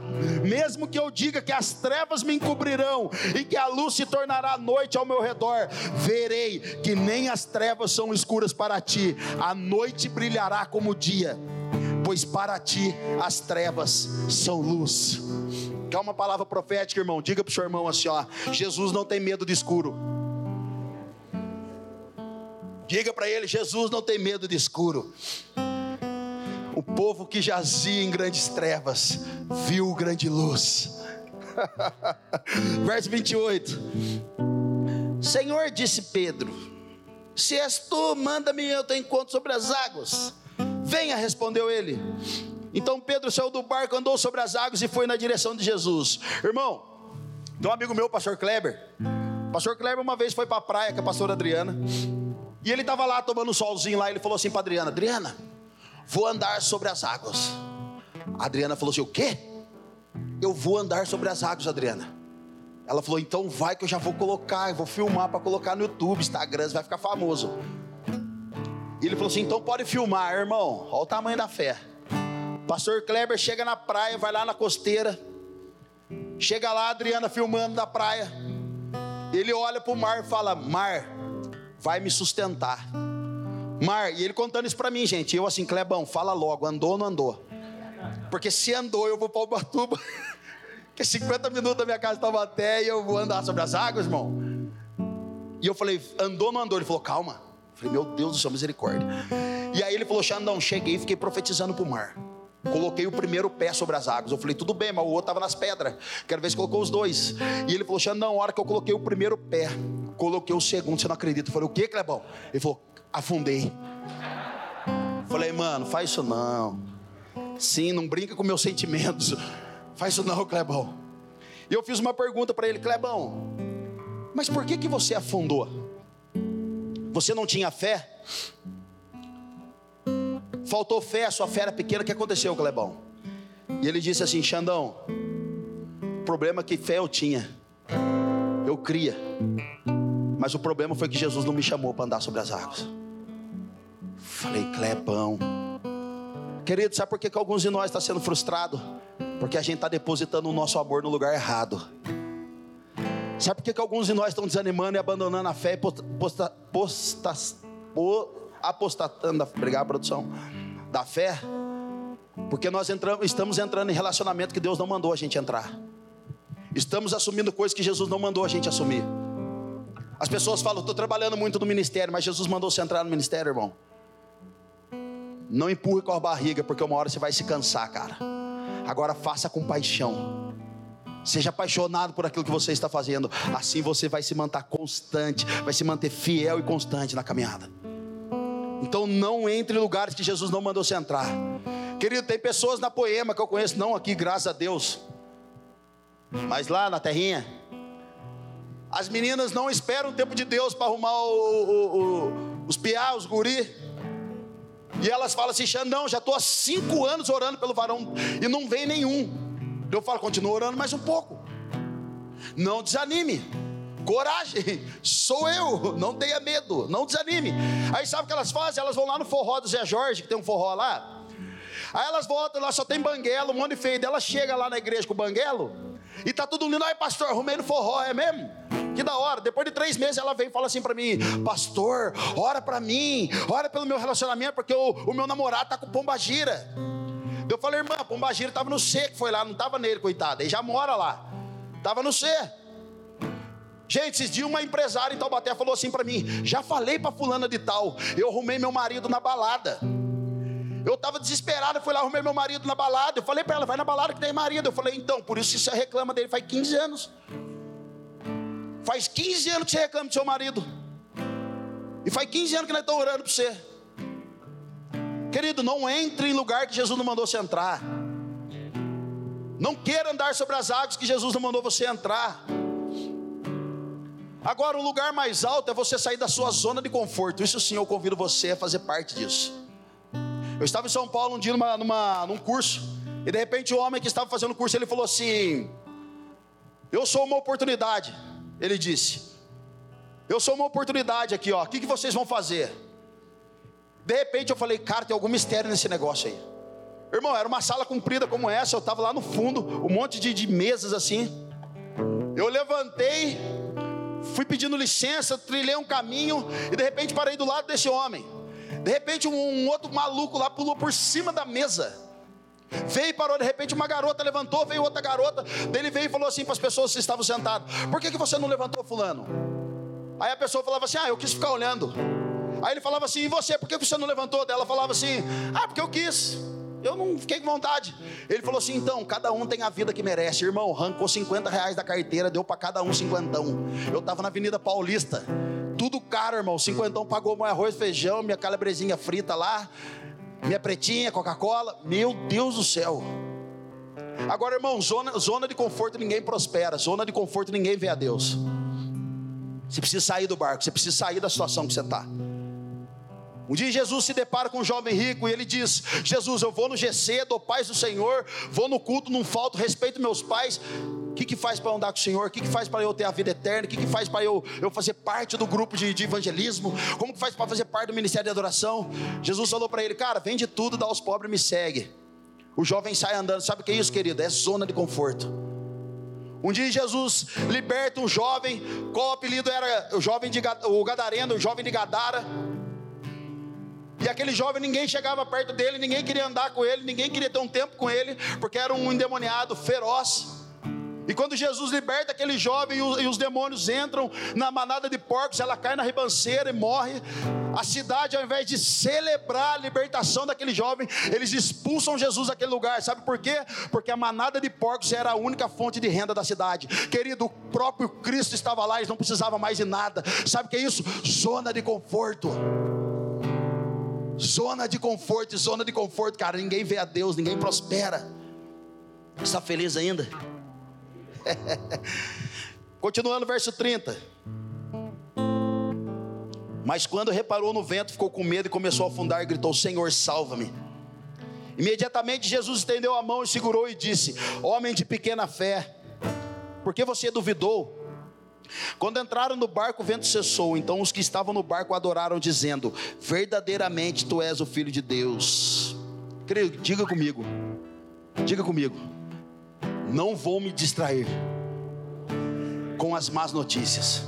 Mesmo que eu diga que as trevas me encobrirão e que a luz se tornará noite ao meu redor, verei que nem as trevas são escuras para ti, a noite brilhará como o dia pois para ti as trevas são luz. Quer uma palavra profética, irmão? Diga para o seu irmão assim: ó, Jesus não tem medo de escuro. Diga para ele: Jesus não tem medo de escuro. O povo que jazia em grandes trevas viu grande luz. Verso 28. Senhor, disse Pedro: Se és tu, manda-me eu te encontro sobre as águas. Venha, respondeu ele. Então Pedro saiu do barco, andou sobre as águas e foi na direção de Jesus. Irmão, tem um amigo meu, pastor Kleber. Pastor Kleber uma vez foi para a praia com a pastora Adriana. E ele estava lá tomando solzinho lá. Ele falou assim para Adriana: Adriana, vou andar sobre as águas. A Adriana falou assim: O quê? Eu vou andar sobre as águas, Adriana. Ela falou: Então vai que eu já vou colocar, eu vou filmar para colocar no YouTube, Instagram, vai ficar famoso. E ele falou assim: então pode filmar, irmão. Olha o tamanho da fé. Pastor Kleber chega na praia, vai lá na costeira. Chega lá, Adriana filmando da praia. Ele olha para o mar e fala: Mar, vai me sustentar. Mar, e ele contando isso para mim, gente. Eu assim, Clebão, fala logo, andou ou não andou? Porque se andou, eu vou para o Ubatuba. que 50 minutos da minha casa estava até e eu vou andar sobre as águas, irmão. E eu falei, andou ou não andou? Ele falou, calma. Falei, meu Deus do céu, misericórdia. E aí ele falou, Xandão, cheguei e fiquei profetizando para o mar. Coloquei o primeiro pé sobre as águas. Eu falei, tudo bem, mas o outro estava nas pedras. Quero ver se colocou os dois. E ele falou, Xandão, na hora que eu coloquei o primeiro pé, coloquei o segundo, você não acredita. Eu falei, o que, Clebão? Ele falou, afundei. Falei, mano, faz isso não. Sim, não brinca com meus sentimentos. Faz isso não, Clebão. E eu fiz uma pergunta para ele, Clebão, mas por que, que você afundou? Você não tinha fé? Faltou fé, a sua fé era pequena, o que aconteceu, Clebão? E ele disse assim: Xandão, o problema é que fé eu tinha, eu cria, mas o problema foi que Jesus não me chamou para andar sobre as águas. Falei, Clebão, querido, sabe por que, que alguns de nós está sendo frustrado? Porque a gente está depositando o nosso amor no lugar errado. Sabe por que, que alguns de nós estão desanimando e abandonando a fé e posta, posta, apostatando, obrigado produção, da fé? Porque nós entramos, estamos entrando em relacionamento que Deus não mandou a gente entrar. Estamos assumindo coisas que Jesus não mandou a gente assumir. As pessoas falam, estou trabalhando muito no ministério, mas Jesus mandou você entrar no ministério, irmão. Não empurre com a barriga, porque uma hora você vai se cansar, cara. Agora faça com paixão. Seja apaixonado por aquilo que você está fazendo. Assim você vai se manter constante, vai se manter fiel e constante na caminhada. Então não entre em lugares que Jesus não mandou você entrar. Querido, tem pessoas na poema que eu conheço, não aqui, graças a Deus. Mas lá na terrinha. As meninas não esperam o tempo de Deus para arrumar o, o, o, os piá, os guri. E elas falam assim, Xandão, já estou há cinco anos orando pelo varão e não vem nenhum. Eu falo, continua orando mais um pouco. Não desanime. Coragem, sou eu, não tenha medo, não desanime. Aí sabe o que elas fazem? Elas vão lá no forró do Zé Jorge, que tem um forró lá. Aí elas voltam lá, só tem banguelo, um monte de feio. Ela chega lá na igreja com o banguelo e tá tudo lindo. Aí, pastor, arrumei no forró, é mesmo? Que da hora. Depois de três meses ela vem e fala assim para mim: Pastor, ora para mim, ora pelo meu relacionamento, porque o, o meu namorado tá com pomba gira. Eu falei, irmã, Pombagira estava no C, que foi lá, não estava nele, coitado. Ele já mora lá. Estava no C. Gente, esses dias uma empresária em Taubaté falou assim para mim: já falei para fulana de tal, eu arrumei meu marido na balada. Eu estava desesperado, fui lá, arrumei meu marido na balada. Eu falei para ela, vai na balada que tem marido. Eu falei, então, por isso que você reclama dele faz 15 anos. Faz 15 anos que você reclama do seu marido. E faz 15 anos que nós estamos orando para você. Querido, não entre em lugar que Jesus não mandou você entrar. Não queira andar sobre as águas que Jesus não mandou você entrar. Agora, o lugar mais alto é você sair da sua zona de conforto. Isso sim, eu convido você a fazer parte disso. Eu estava em São Paulo um dia numa, numa, num curso, e de repente o homem que estava fazendo o curso, ele falou assim: Eu sou uma oportunidade. Ele disse: Eu sou uma oportunidade aqui, ó. O que, que vocês vão fazer? De repente eu falei, cara, tem algum mistério nesse negócio aí. Irmão, era uma sala comprida como essa, eu estava lá no fundo, um monte de, de mesas assim. Eu levantei, fui pedindo licença, trilhei um caminho e de repente parei do lado desse homem. De repente um, um outro maluco lá pulou por cima da mesa. Veio e parou, de repente uma garota levantou, veio outra garota, dele veio e falou assim para as pessoas que estavam sentadas: Por que, que você não levantou, Fulano? Aí a pessoa falava assim: Ah, eu quis ficar olhando. Aí ele falava assim: E você, por que você não levantou? Dela falava assim: Ah, porque eu quis. Eu não fiquei com vontade. Ele falou assim: então, cada um tem a vida que merece. Irmão, arrancou 50 reais da carteira, deu para cada um cinquentão. Eu estava na Avenida Paulista. Tudo caro, irmão. Cinquentão pagou meu arroz, feijão, minha calabresinha frita lá, minha pretinha, Coca-Cola. Meu Deus do céu. Agora, irmão, zona, zona de conforto ninguém prospera. Zona de conforto ninguém vê a Deus. Você precisa sair do barco, você precisa sair da situação que você está. Um dia Jesus se depara com um jovem rico e ele diz: Jesus, eu vou no GC, dou paz do Senhor, vou no culto, não falto, respeito meus pais. O que, que faz para andar com o Senhor? O que, que faz para eu ter a vida eterna? O que, que faz para eu, eu fazer parte do grupo de, de evangelismo? Como que faz para fazer parte do ministério de adoração? Jesus falou para ele: Cara, vende tudo, dá aos pobres e me segue. O jovem sai andando, sabe o que é isso, querido? É zona de conforto. Um dia Jesus liberta um jovem, qual o apelido era? O jovem de o Gadareno, o jovem de Gadara. E aquele jovem, ninguém chegava perto dele, ninguém queria andar com ele, ninguém queria ter um tempo com ele, porque era um endemoniado feroz. E quando Jesus liberta aquele jovem e os demônios entram na manada de porcos, ela cai na ribanceira e morre. A cidade, ao invés de celebrar a libertação daquele jovem, eles expulsam Jesus daquele lugar. Sabe por quê? Porque a manada de porcos era a única fonte de renda da cidade. Querido, o próprio Cristo estava lá, eles não precisavam mais de nada. Sabe o que é isso? Zona de conforto. Zona de conforto, zona de conforto, cara. Ninguém vê a Deus, ninguém prospera. Está feliz ainda? Continuando verso 30. Mas quando reparou no vento, ficou com medo e começou a afundar e gritou: Senhor, salva-me. Imediatamente Jesus estendeu a mão e segurou e disse: Homem de pequena fé, por que você duvidou? Quando entraram no barco, o vento cessou. Então os que estavam no barco adoraram, dizendo: Verdadeiramente tu és o filho de Deus. Creio, diga comigo, diga comigo, não vou me distrair com as más notícias.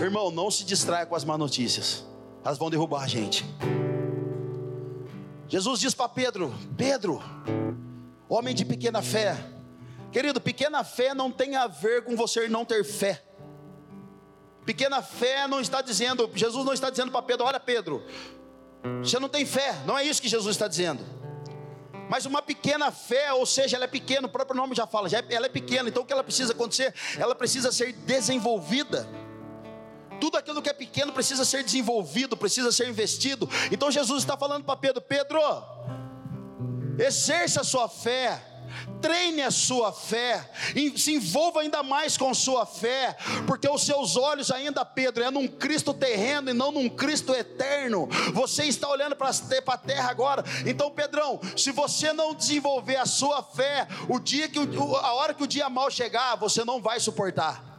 Irmão, não se distraia com as más notícias, elas vão derrubar a gente. Jesus diz para Pedro: Pedro, homem de pequena fé, Querido, pequena fé não tem a ver com você não ter fé. Pequena fé não está dizendo, Jesus não está dizendo para Pedro: olha, Pedro, você não tem fé. Não é isso que Jesus está dizendo. Mas uma pequena fé, ou seja, ela é pequena, o próprio nome já fala, já é, ela é pequena, então o que ela precisa acontecer? Ela precisa ser desenvolvida. Tudo aquilo que é pequeno precisa ser desenvolvido, precisa ser investido. Então Jesus está falando para Pedro: Pedro, exerça a sua fé treine a sua fé, se envolva ainda mais com sua fé, porque os seus olhos ainda, Pedro, é num Cristo terreno e não num Cristo eterno. Você está olhando para a terra agora. Então, Pedrão, se você não desenvolver a sua fé, o dia que a hora que o dia mal chegar, você não vai suportar.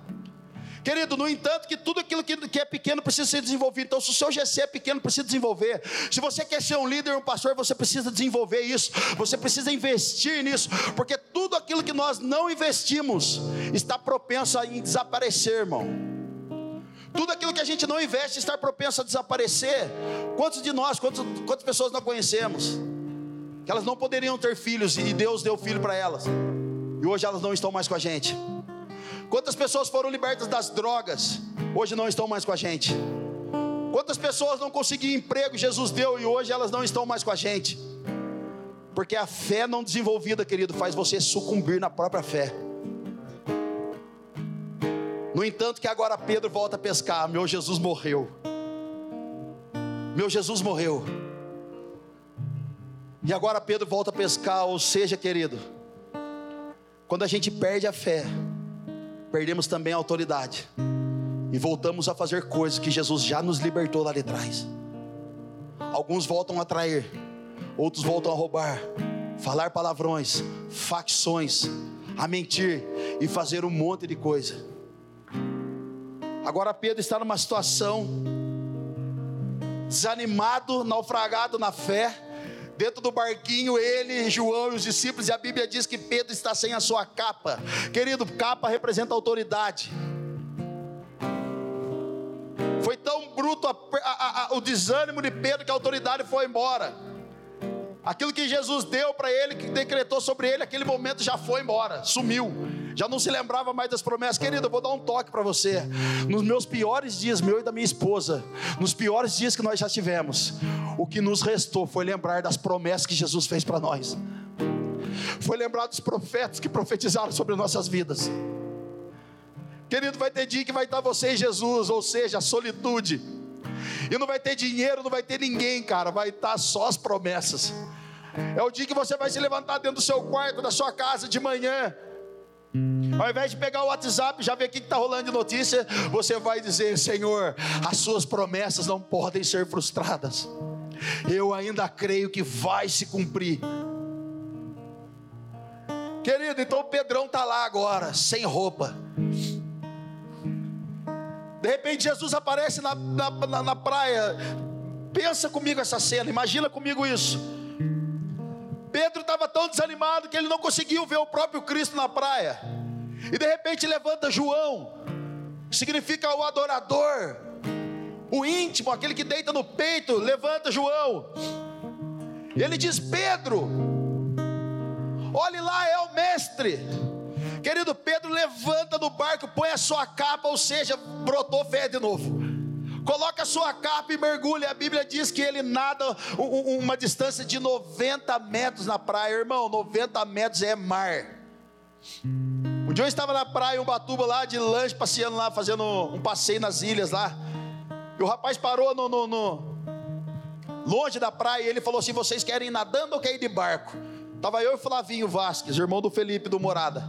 Querido, no entanto, que tudo aquilo que, é pequeno precisa ser desenvolvido. Então, se o seu GC é pequeno, precisa desenvolver. Se você quer ser um líder, um pastor, você precisa desenvolver isso. Você precisa investir nisso. Porque tudo aquilo que nós não investimos está propenso a desaparecer, irmão. Tudo aquilo que a gente não investe está propenso a desaparecer. Quantos de nós, quantos, quantas pessoas nós conhecemos? Que elas não poderiam ter filhos e Deus deu filho para elas. E hoje elas não estão mais com a gente. Quantas pessoas foram libertas das drogas, hoje não estão mais com a gente? Quantas pessoas não conseguiam emprego, Jesus deu e hoje elas não estão mais com a gente? Porque a fé não desenvolvida, querido, faz você sucumbir na própria fé. No entanto, que agora Pedro volta a pescar, meu Jesus morreu. Meu Jesus morreu. E agora Pedro volta a pescar, ou seja, querido, quando a gente perde a fé, perdemos também a autoridade e voltamos a fazer coisas que Jesus já nos libertou lá de trás. Alguns voltam a trair, outros voltam a roubar, falar palavrões, facções, a mentir e fazer um monte de coisa. Agora Pedro está numa situação desanimado, naufragado na fé. Dentro do barquinho, ele, João e os discípulos, e a Bíblia diz que Pedro está sem a sua capa. Querido, capa representa autoridade. Foi tão bruto a, a, a, o desânimo de Pedro que a autoridade foi embora. Aquilo que Jesus deu para ele, que decretou sobre ele, aquele momento já foi embora, sumiu. Já não se lembrava mais das promessas. Querido, eu vou dar um toque para você. Nos meus piores dias, meu e da minha esposa, nos piores dias que nós já tivemos, o que nos restou foi lembrar das promessas que Jesus fez para nós. Foi lembrar dos profetas que profetizaram sobre nossas vidas. Querido, vai ter dia que vai estar você e Jesus, ou seja, a solitude e não vai ter dinheiro, não vai ter ninguém, cara. Vai estar só as promessas. É o dia que você vai se levantar dentro do seu quarto, da sua casa de manhã. Ao invés de pegar o WhatsApp, já ver o que está rolando de notícia, você vai dizer: Senhor, as suas promessas não podem ser frustradas. Eu ainda creio que vai se cumprir. Querido, então o Pedrão está lá agora, sem roupa. De repente Jesus aparece na, na, na, na praia. Pensa comigo essa cena, imagina comigo isso. Pedro estava tão desanimado que ele não conseguiu ver o próprio Cristo na praia. E de repente levanta João, significa o adorador, o íntimo, aquele que deita no peito, levanta João. E ele diz: Pedro, olhe lá, é o mestre. Querido Pedro, levanta do barco, põe a sua capa, ou seja, brotou fé de novo. Coloca a sua capa e mergulha. A Bíblia diz que ele nada uma distância de 90 metros na praia, irmão. 90 metros é mar. Um dia eu estava na praia, um batuba lá, de lanche, passeando lá, fazendo um passeio nas ilhas lá. E o rapaz parou no, no, no longe da praia e ele falou assim: Vocês querem ir nadando ou querem ir de barco? Tava eu e Flavinho Vasques, irmão do Felipe do Morada.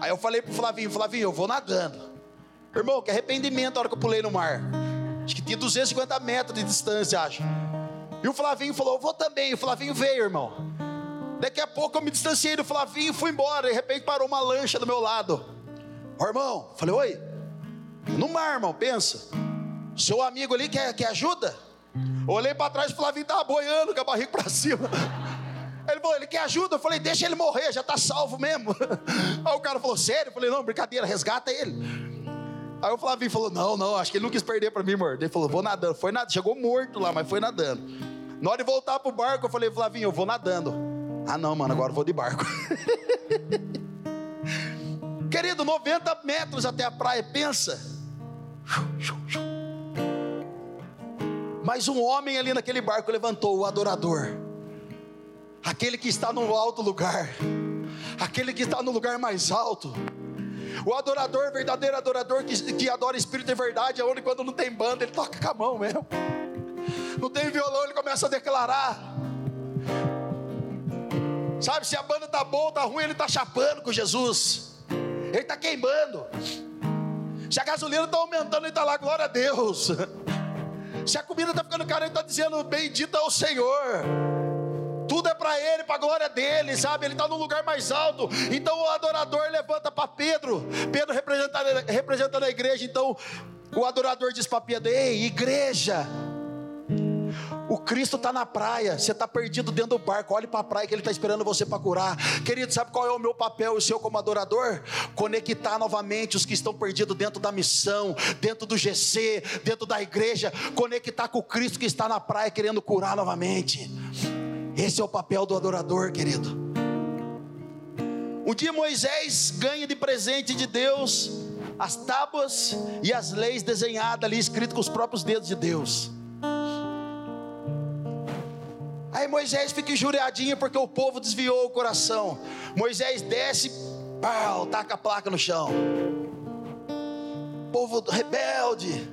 Aí eu falei pro Flavinho, Flavinho, eu vou nadando. Irmão, que arrependimento a hora que eu pulei no mar. Acho que tinha 250 metros de distância, acho. E o Flavinho falou, eu vou também. O Flavinho veio, irmão. Daqui a pouco eu me distanciei do Flavinho e fui embora. De repente parou uma lancha do meu lado. Ô, irmão, falei, oi. No mar, irmão, pensa. Seu amigo ali quer, quer ajuda? Olhei para trás, o Flavinho estava boiando com a barriga para cima. Ele falou, ele quer ajuda? Eu falei, deixa ele morrer, já está salvo mesmo. Aí o cara falou, sério? Eu falei, não, brincadeira, resgata ele. Aí o Flavinho falou, não, não, acho que ele não quis perder para mim, amor. Ele falou, vou nadando. Foi nadando, chegou morto lá, mas foi nadando. Na hora de voltar pro barco, eu falei, Flavinho, eu vou nadando. Ah, não, mano, agora eu vou de barco. Querido, 90 metros até a praia, pensa. Mas um homem ali naquele barco levantou, o adorador aquele que está no alto lugar, aquele que está no lugar mais alto. O adorador, verdadeiro adorador que, que adora espírito e verdade, é onde quando não tem banda, ele toca com a mão mesmo. Não tem violão, ele começa a declarar. Sabe, se a banda está boa, está ruim, ele está chapando com Jesus. Ele está queimando. Se a gasolina está aumentando, ele está lá, glória a Deus. Se a comida está ficando cara, ele está dizendo, bendito é o Senhor tudo é para Ele, para a glória dele, sabe? Ele está no lugar mais alto. Então o adorador levanta para Pedro, Pedro representando, representando a igreja. Então o adorador diz para Pedro: Ei, igreja. O Cristo está na praia, você está perdido dentro do barco. Olhe para a praia que Ele está esperando você para curar. Querido, sabe qual é o meu papel e o seu como adorador? Conectar novamente os que estão perdidos dentro da missão, dentro do GC, dentro da igreja. Conectar com o Cristo que está na praia querendo curar novamente. Esse é o papel do adorador, querido. Um dia Moisés ganha de presente de Deus as tábuas e as leis desenhadas ali, escritas com os próprios dedos de Deus. Aí Moisés fica injuriadinho porque o povo desviou o coração. Moisés desce, pau, taca a placa no chão. Povo rebelde.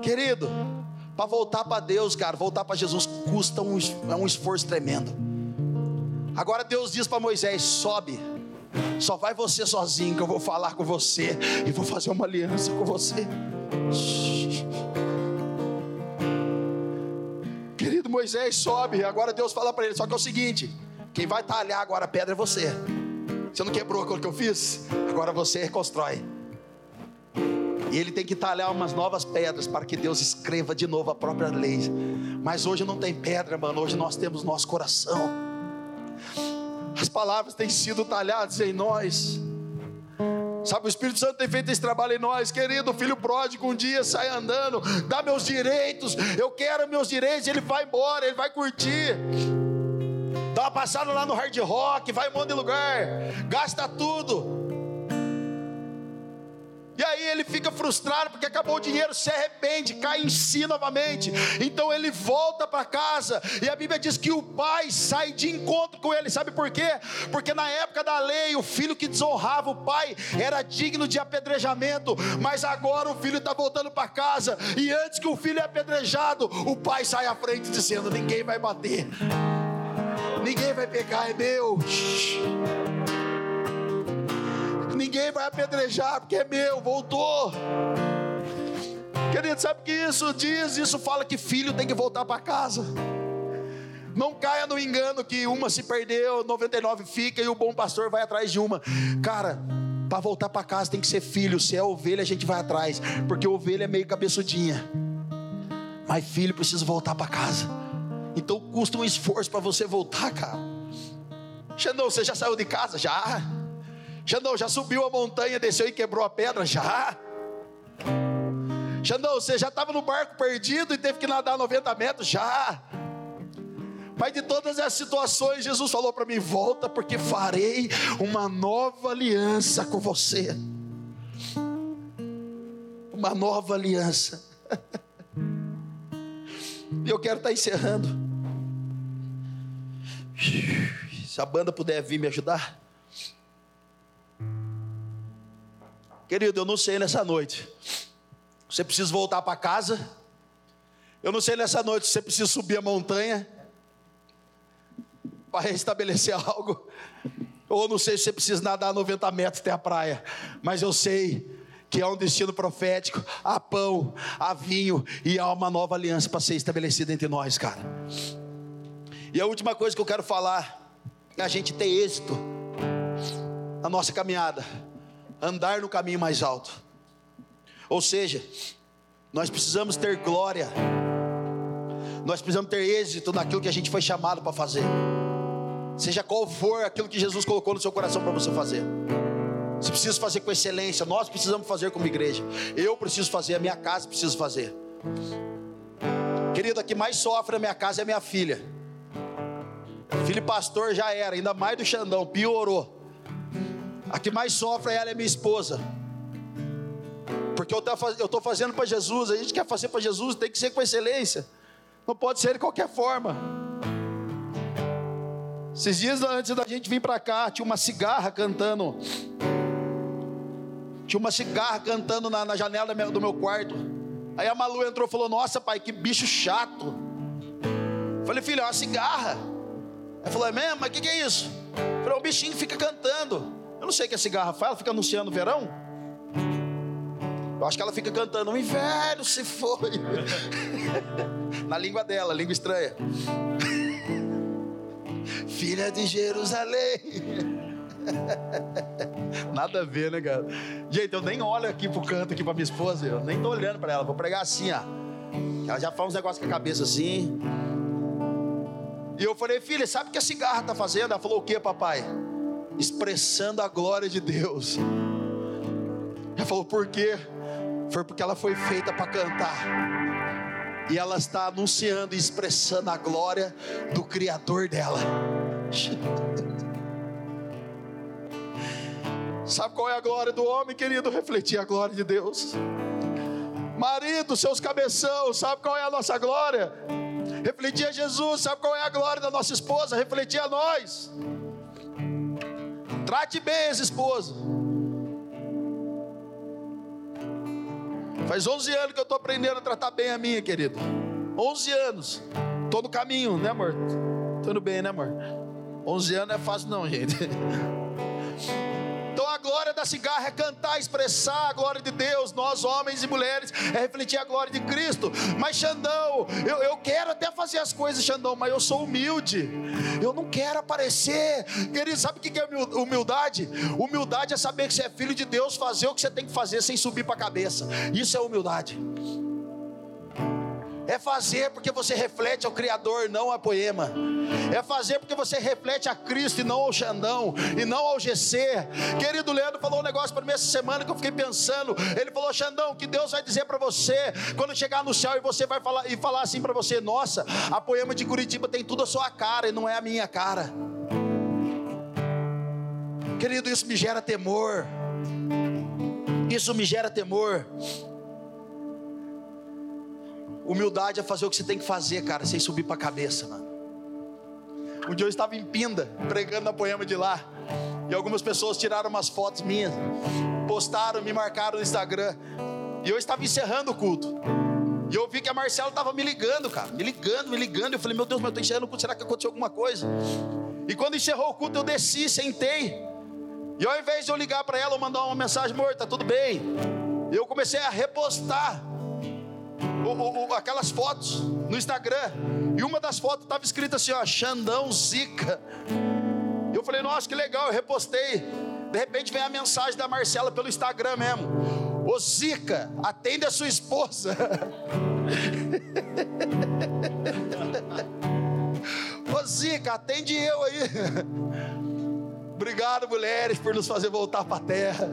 Querido, para voltar para Deus, cara, voltar para Jesus custa um, é um esforço tremendo. Agora Deus diz para Moisés: sobe, só vai você sozinho, que eu vou falar com você e vou fazer uma aliança com você. Moisés sobe. Agora Deus fala para ele: só que é o seguinte: quem vai talhar agora a pedra é você. Você não quebrou aquilo que eu fiz? Agora você reconstrói. E ele tem que talhar umas novas pedras para que Deus escreva de novo a própria lei. Mas hoje não tem pedra, mano. Hoje nós temos nosso coração. As palavras têm sido talhadas em nós. Sabe, o Espírito Santo tem feito esse trabalho em nós, querido. Filho pródigo um dia sai andando, dá meus direitos, eu quero meus direitos. Ele vai embora, ele vai curtir. Dá uma passada lá no hard rock, vai um monte de lugar, gasta tudo. E aí ele fica frustrado porque acabou o dinheiro, se arrepende, cai em si novamente. Então ele volta para casa e a Bíblia diz que o pai sai de encontro com ele. Sabe por quê? Porque na época da lei, o filho que desonrava o pai era digno de apedrejamento, mas agora o filho está voltando para casa e antes que o filho é apedrejado, o pai sai à frente dizendo: ninguém vai bater, ninguém vai pegar, é meu ninguém vai apedrejar, porque é meu, voltou. Querido, sabe o que isso diz? Isso fala que filho tem que voltar para casa. Não caia no engano que uma se perdeu, 99 fica e o bom pastor vai atrás de uma. Cara, para voltar para casa tem que ser filho. Se é ovelha, a gente vai atrás, porque ovelha é meio cabeçudinha. Mas filho precisa voltar para casa. Então custa um esforço para você voltar, cara. Xandão, você já saiu de casa? Já. Xandão, já subiu a montanha, desceu e quebrou a pedra? Já. Xandão, você já estava no barco perdido e teve que nadar 90 metros? Já. Mas de todas as situações, Jesus falou para mim: volta, porque farei uma nova aliança com você. Uma nova aliança. E eu quero estar tá encerrando. Se a banda puder vir me ajudar. Querido, eu não sei nessa noite. Você precisa voltar para casa. Eu não sei nessa noite se você precisa subir a montanha para restabelecer algo. Ou não sei se você precisa nadar 90 metros até a praia. Mas eu sei que há um destino profético, há pão, há vinho e há uma nova aliança para ser estabelecida entre nós, cara. E a última coisa que eu quero falar é a gente ter êxito na nossa caminhada andar no caminho mais alto. Ou seja, nós precisamos ter glória, nós precisamos ter êxito naquilo que a gente foi chamado para fazer, seja qual for aquilo que Jesus colocou no seu coração para você fazer. Você precisa fazer com excelência, nós precisamos fazer como igreja, eu preciso fazer, a minha casa precisa fazer. Querido, a que mais sofre na minha casa é minha filha. Filho pastor já era, ainda mais do Xandão, piorou. A que mais sofre é ela é minha esposa. Porque eu estou fazendo para Jesus, a gente quer fazer para Jesus, tem que ser com excelência. Não pode ser de qualquer forma. Esses dias antes da gente vir para cá, tinha uma cigarra cantando. Tinha uma cigarra cantando na, na janela do meu quarto. Aí a Malu entrou e falou: Nossa, pai, que bicho chato. Falei, filho, é uma cigarra. Ela falou: É mesmo? Mas o que, que é isso? falei: é um bichinho que fica cantando. Eu não sei o que a cigarra faz, ela fica anunciando o verão. Eu acho que ela fica cantando: O inverno se foi. Na língua dela, língua estranha. Filha de Jerusalém. Nada a ver, né, cara? Gente, eu nem olho aqui pro canto aqui pra minha esposa, eu nem tô olhando para ela, vou pregar assim, ó. Ela já faz uns negócios com a cabeça assim. E eu falei, filha, sabe o que a cigarra tá fazendo? Ela falou, o que, papai? Expressando a glória de Deus. Ela falou, por quê? Foi porque ela foi feita para cantar. E ela está anunciando e expressando a glória do Criador dela. Sabe qual é a glória do homem, querido? Refletir a glória de Deus. Marido, seus cabeção, sabe qual é a nossa glória? Refletir a Jesus, sabe qual é a glória da nossa esposa? Refletir a nós. Trate bem as esposas. Faz 11 anos que eu estou aprendendo a tratar bem a minha, querido. 11 anos. Estou no caminho, né, amor? Estou indo bem, né, amor? 11 anos não é fácil, não, gente. Então a glória da cigarra é cantar, expressar a glória de Deus. Nós, homens e mulheres, é refletir a glória de Cristo. Mas, Xandão, eu, eu quero até fazer as coisas, Xandão, mas eu sou humilde. Eu não quero aparecer. Querido, sabe o que é humildade? Humildade é saber que você é filho de Deus, fazer o que você tem que fazer sem subir para a cabeça. Isso é humildade. É fazer porque você reflete ao Criador, não a poema. É fazer porque você reflete a Cristo e não ao Xandão, e não ao GC. Querido Leandro falou um negócio para mim essa semana que eu fiquei pensando. Ele falou: Xandão, que Deus vai dizer para você quando chegar no céu e você vai falar e falar assim para você: Nossa, a poema de Curitiba tem tudo a sua cara e não é a minha cara. Querido, isso me gera temor. Isso me gera temor. Humildade é fazer o que você tem que fazer, cara, sem subir para a cabeça, mano. Um dia eu estava em Pinda, pregando na poema de lá, e algumas pessoas tiraram umas fotos minhas, postaram, me marcaram no Instagram, e eu estava encerrando o culto. E eu vi que a Marcela estava me ligando, cara, me ligando, me ligando. Eu falei, meu Deus, mas eu estou encerrando o culto, será que aconteceu alguma coisa? E quando encerrou o culto, eu desci, sentei. E ao invés de eu ligar para ela ou mandar uma mensagem, amor, tá tudo bem. Eu comecei a repostar o, o, aquelas fotos no Instagram. E uma das fotos estava escrita assim: ó, Xandão Zica. Eu falei, nossa, que legal, eu repostei. De repente vem a mensagem da Marcela pelo Instagram mesmo. Ô Zica, atende a sua esposa. Ô Zica, atende eu aí. Obrigado, mulheres, por nos fazer voltar para a terra.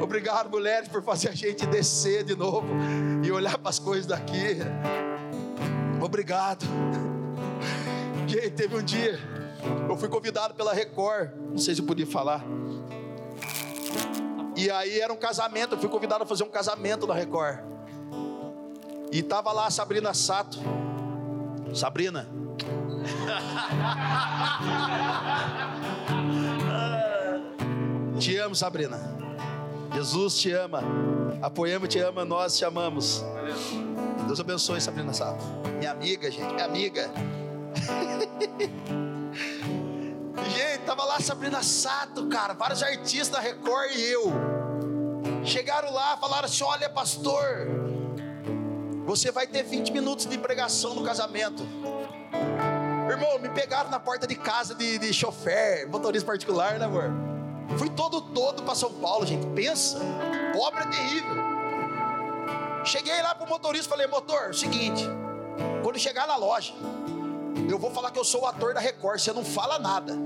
Obrigado, mulheres, por fazer a gente descer de novo e olhar para as coisas daqui. Obrigado. Gente, teve um dia, eu fui convidado pela Record, não sei se eu podia falar. E aí era um casamento, eu fui convidado a fazer um casamento na Record. E tava lá a Sabrina Sato. Sabrina. Te amo, Sabrina. Jesus te ama. A Poema te ama, nós te amamos. Deus abençoe Sabrina Sato. Minha amiga, gente, minha amiga. gente, tava lá Sabrina Sato, cara, vários artistas da Record e eu. Chegaram lá, falaram assim: "Olha, pastor, você vai ter 20 minutos de pregação no casamento". Irmão, me pegaram na porta de casa de, de chofer, motorista particular, né, amor? Fui todo todo para São Paulo, gente. Pensa, pobre é terrível. Cheguei lá pro motorista, falei: "Motor, seguinte, quando chegar na loja, eu vou falar que eu sou o ator da Record, você não fala nada".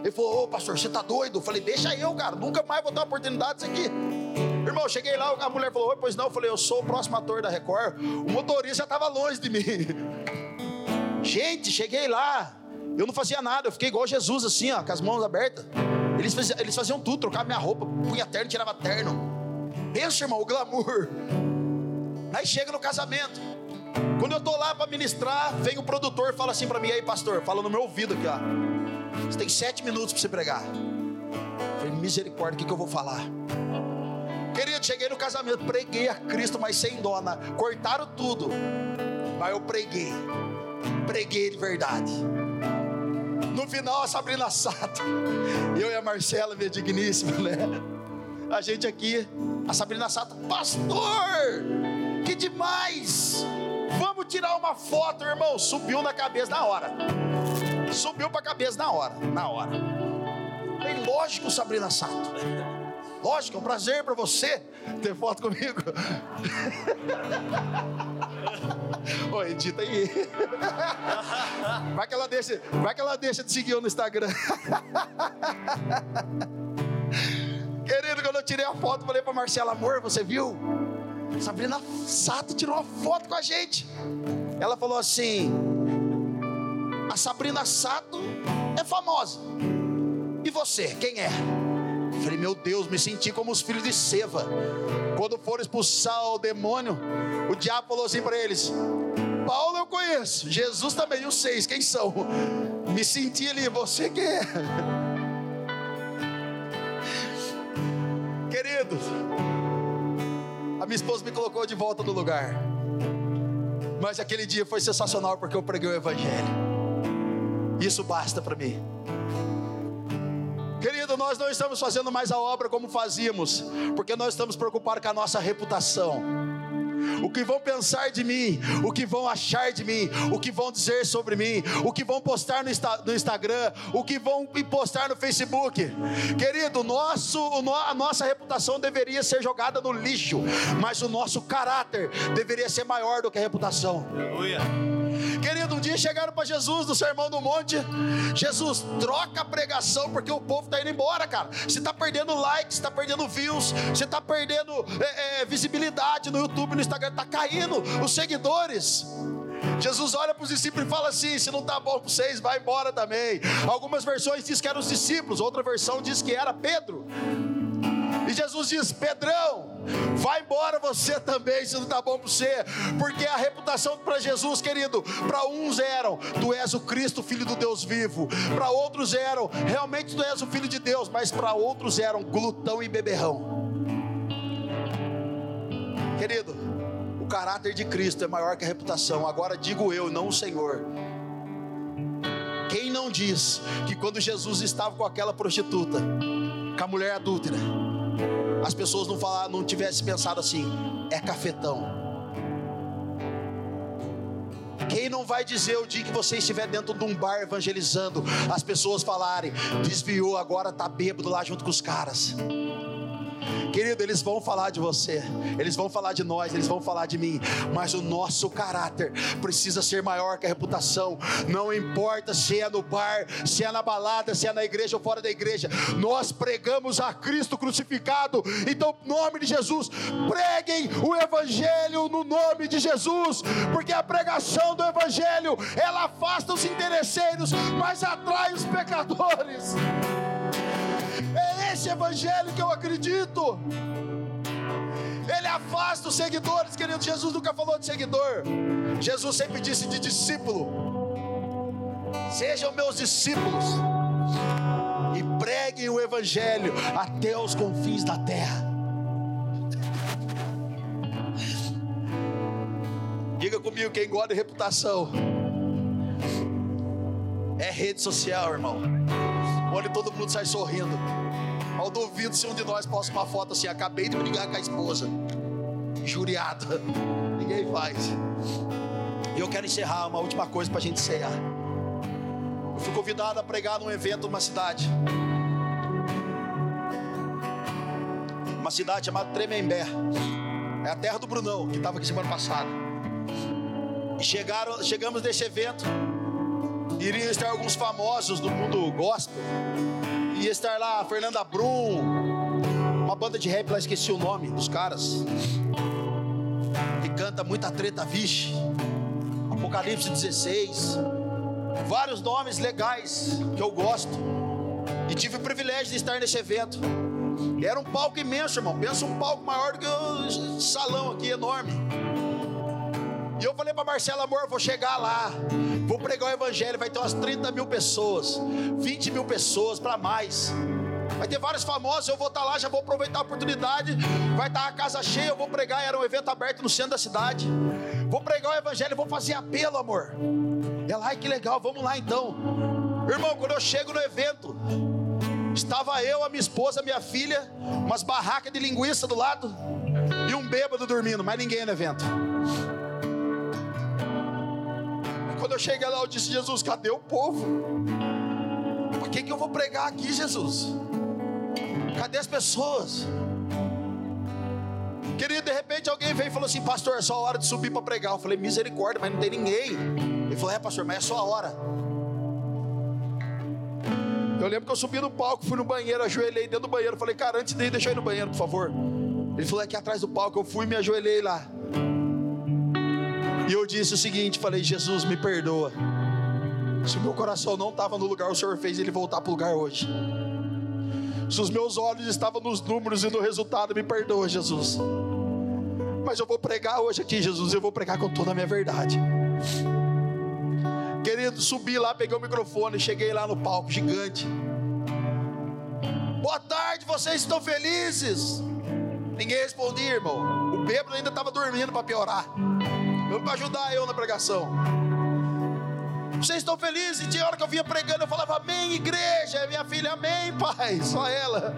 Ele falou: "Ô, pastor, você tá doido?" Eu falei: "Deixa eu, cara, nunca mais vou ter oportunidade disso aqui". Irmão, cheguei lá, a mulher falou: Oi, pois não. Eu falei: Eu sou o próximo ator da Record. O motorista já estava longe de mim. Gente, cheguei lá. Eu não fazia nada, eu fiquei igual Jesus, assim, ó, com as mãos abertas. Eles faziam, eles faziam tudo, trocavam minha roupa, punha terno, tirava terno. Pensa, irmão, o glamour. Aí chega no casamento. Quando eu tô lá para ministrar, vem o produtor e fala assim para mim, aí pastor, fala no meu ouvido aqui, ó. Você tem sete minutos para você pregar. Eu falei, misericórdia, o que, que eu vou falar? Querido, cheguei no casamento, preguei a Cristo, mas sem dona. Cortaram tudo. Mas eu preguei. Preguei de verdade. No final, a Sabrina Sato, eu e a Marcela, minha digníssima, né? A gente aqui, a Sabrina Sato, pastor, que demais! Vamos tirar uma foto, irmão. Subiu na cabeça na hora. Subiu para a cabeça na hora, na hora. Bem lógico, Sabrina Sato. Lógico, é um prazer para você ter foto comigo. Oi, edita aí. Vai que ela deixa, vai que ela deixa de seguir eu no Instagram. Querido, quando eu tirei a foto, falei para Marcela, amor, você viu? Sabrina Sato tirou uma foto com a gente. Ela falou assim: a Sabrina Sato é famosa. E você, quem é? Falei, meu Deus, me senti como os filhos de Seva. Quando foram expulsar o demônio, o diabo falou assim para eles: Paulo eu conheço, Jesus também, os seis, quem são? Me senti ali, você quem é? Querido, a minha esposa me colocou de volta no lugar. Mas aquele dia foi sensacional porque eu preguei o Evangelho. Isso basta para mim nós não estamos fazendo mais a obra como fazíamos? Porque nós estamos preocupados com a nossa reputação. O que vão pensar de mim, o que vão achar de mim, o que vão dizer sobre mim, o que vão postar no, Insta, no Instagram, o que vão postar no Facebook. Querido, nosso, a nossa reputação deveria ser jogada no lixo, mas o nosso caráter deveria ser maior do que a reputação. Aleluia. Querido, um dia chegaram para Jesus no Sermão do Monte. Jesus, troca a pregação, porque o povo está indo embora, cara. Você está perdendo likes, está perdendo views, você está perdendo é, é, visibilidade no YouTube, no Instagram, está caindo os seguidores. Jesus olha para os discípulos e fala assim: se não está bom para vocês, vai embora também. Algumas versões diz que eram os discípulos, outra versão diz que era Pedro. E Jesus diz: Pedrão, vai embora você também, se não está bom para você, porque a reputação para Jesus, querido, para uns eram: Tu és o Cristo, filho do Deus vivo, para outros eram: Realmente tu és o filho de Deus, mas para outros eram glutão e beberrão. Querido, o caráter de Cristo é maior que a reputação, agora digo eu, não o Senhor. Quem não diz que quando Jesus estava com aquela prostituta, com a mulher adúltera, as pessoas não falar, não tivessem pensado assim, é cafetão. Quem não vai dizer o dia que você estiver dentro de um bar evangelizando, as pessoas falarem, desviou, agora está bêbado lá junto com os caras. Querido, eles vão falar de você, eles vão falar de nós, eles vão falar de mim, mas o nosso caráter precisa ser maior que a reputação. Não importa se é no bar, se é na balada, se é na igreja ou fora da igreja, nós pregamos a Cristo crucificado. Então, em nome de Jesus, preguem o Evangelho no nome de Jesus, porque a pregação do Evangelho ela afasta os interesseiros, mas atrai os pecadores. Esse evangelho que eu acredito. Ele afasta os seguidores, querido. Jesus nunca falou de seguidor. Jesus sempre disse de discípulo. Sejam meus discípulos e preguem o evangelho até os confins da terra. Diga comigo quem gosta de reputação. É rede social, irmão. Onde todo mundo sai sorrindo. Eu duvido se um de nós posta uma foto assim, acabei de brigar com a esposa. Juriada. Ninguém faz. E eu quero encerrar uma última coisa para a gente encerrar. Eu fui convidado a pregar num evento numa cidade. Uma cidade chamada Tremembé. É a terra do Brunão, que estava aqui semana passada. E chegaram, chegamos nesse evento. Iriam estar alguns famosos do mundo gospel Ia estar lá a Fernanda Brum, uma banda de rap lá, esqueci o nome dos caras. Que canta muita treta, vixe. Apocalipse 16. Vários nomes legais que eu gosto. E tive o privilégio de estar nesse evento. Era um palco imenso, irmão. Pensa um palco maior do que o salão aqui, enorme. Eu falei para Marcela, amor, vou chegar lá, vou pregar o evangelho, vai ter umas 30 mil pessoas, 20 mil pessoas para mais. Vai ter vários famosos, eu vou estar tá lá, já vou aproveitar a oportunidade. Vai estar tá a casa cheia, eu vou pregar. Era um evento aberto no centro da cidade. Vou pregar o evangelho, vou fazer apelo, amor. Ela, ai que legal, vamos lá então. Irmão, quando eu chego no evento, estava eu, a minha esposa, a minha filha, umas barracas de linguiça do lado e um bêbado dormindo, mas ninguém no evento. Quando eu cheguei lá, eu disse: Jesus, cadê o povo? Que, que eu vou pregar aqui, Jesus? Cadê as pessoas? Querido, de repente alguém veio e falou assim: Pastor, é só a hora de subir para pregar. Eu falei: Misericórdia, mas não tem ninguém. Ele falou: É, pastor, mas é só a hora. Eu lembro que eu subi no palco, fui no banheiro, ajoelhei dentro do banheiro. Falei: Cara, antes de ir, deixa eu ir no banheiro, por favor. Ele falou: É aqui atrás do palco. Eu fui e me ajoelhei lá. E eu disse o seguinte: falei, Jesus, me perdoa. Se o meu coração não estava no lugar, o Senhor fez ele voltar para o lugar hoje. Se os meus olhos estavam nos números e no resultado, me perdoa, Jesus. Mas eu vou pregar hoje aqui, Jesus. Eu vou pregar com toda a minha verdade. Querido, subi lá, peguei o microfone, cheguei lá no palco gigante. Boa tarde, vocês estão felizes? Ninguém respondia, irmão. O bêbado ainda estava dormindo para piorar. Para ajudar eu na pregação. Vocês estão felizes? Tinha hora que eu vinha pregando, eu falava, amém, igreja. Minha filha, amém, pai. Só ela.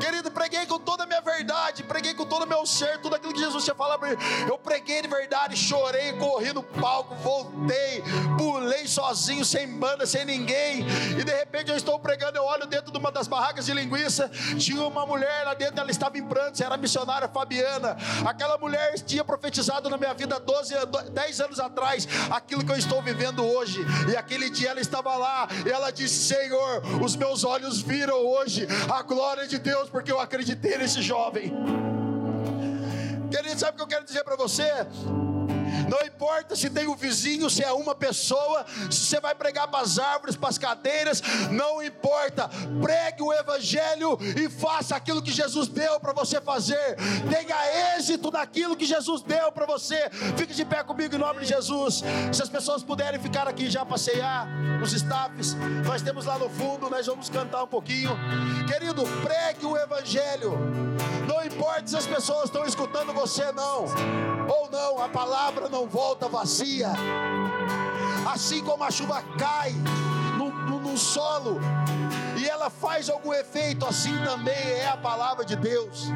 Querido, preguei com toda a minha verdade, preguei com todo o meu ser, tudo aquilo que Jesus tinha falado. Eu preguei de verdade, chorei, corri no palco, voltei, pulei sozinho, sem banda, sem ninguém. E de repente eu estou pregando, eu olho dentro de uma das barracas de linguiça, tinha uma mulher lá dentro, ela estava em prantos, era missionária Fabiana. Aquela mulher tinha profetizado na minha vida 12, 10 anos atrás, aquilo que eu estou vivendo hoje. E aquele dia ela estava lá, e ela disse: Senhor, os meus olhos viram hoje a glória de Deus porque eu acreditei nesse jovem. Querido, sabe o que eu quero dizer para você? Não importa se tem um vizinho, se é uma pessoa, se você vai pregar para as árvores, para as cadeiras, não importa. Pregue o Evangelho e faça aquilo que Jesus deu para você fazer. Tenha êxito naquilo que Jesus deu para você. Fique de pé comigo em nome de Jesus. Se as pessoas puderem ficar aqui já passear, os staffs, nós temos lá no fundo, nós vamos cantar um pouquinho. Querido, pregue o Evangelho. Não importa se as pessoas estão escutando você, não, ou não, a palavra não volta vazia. Assim como a chuva cai no, no, no solo e ela faz algum efeito, assim também é a palavra de Deus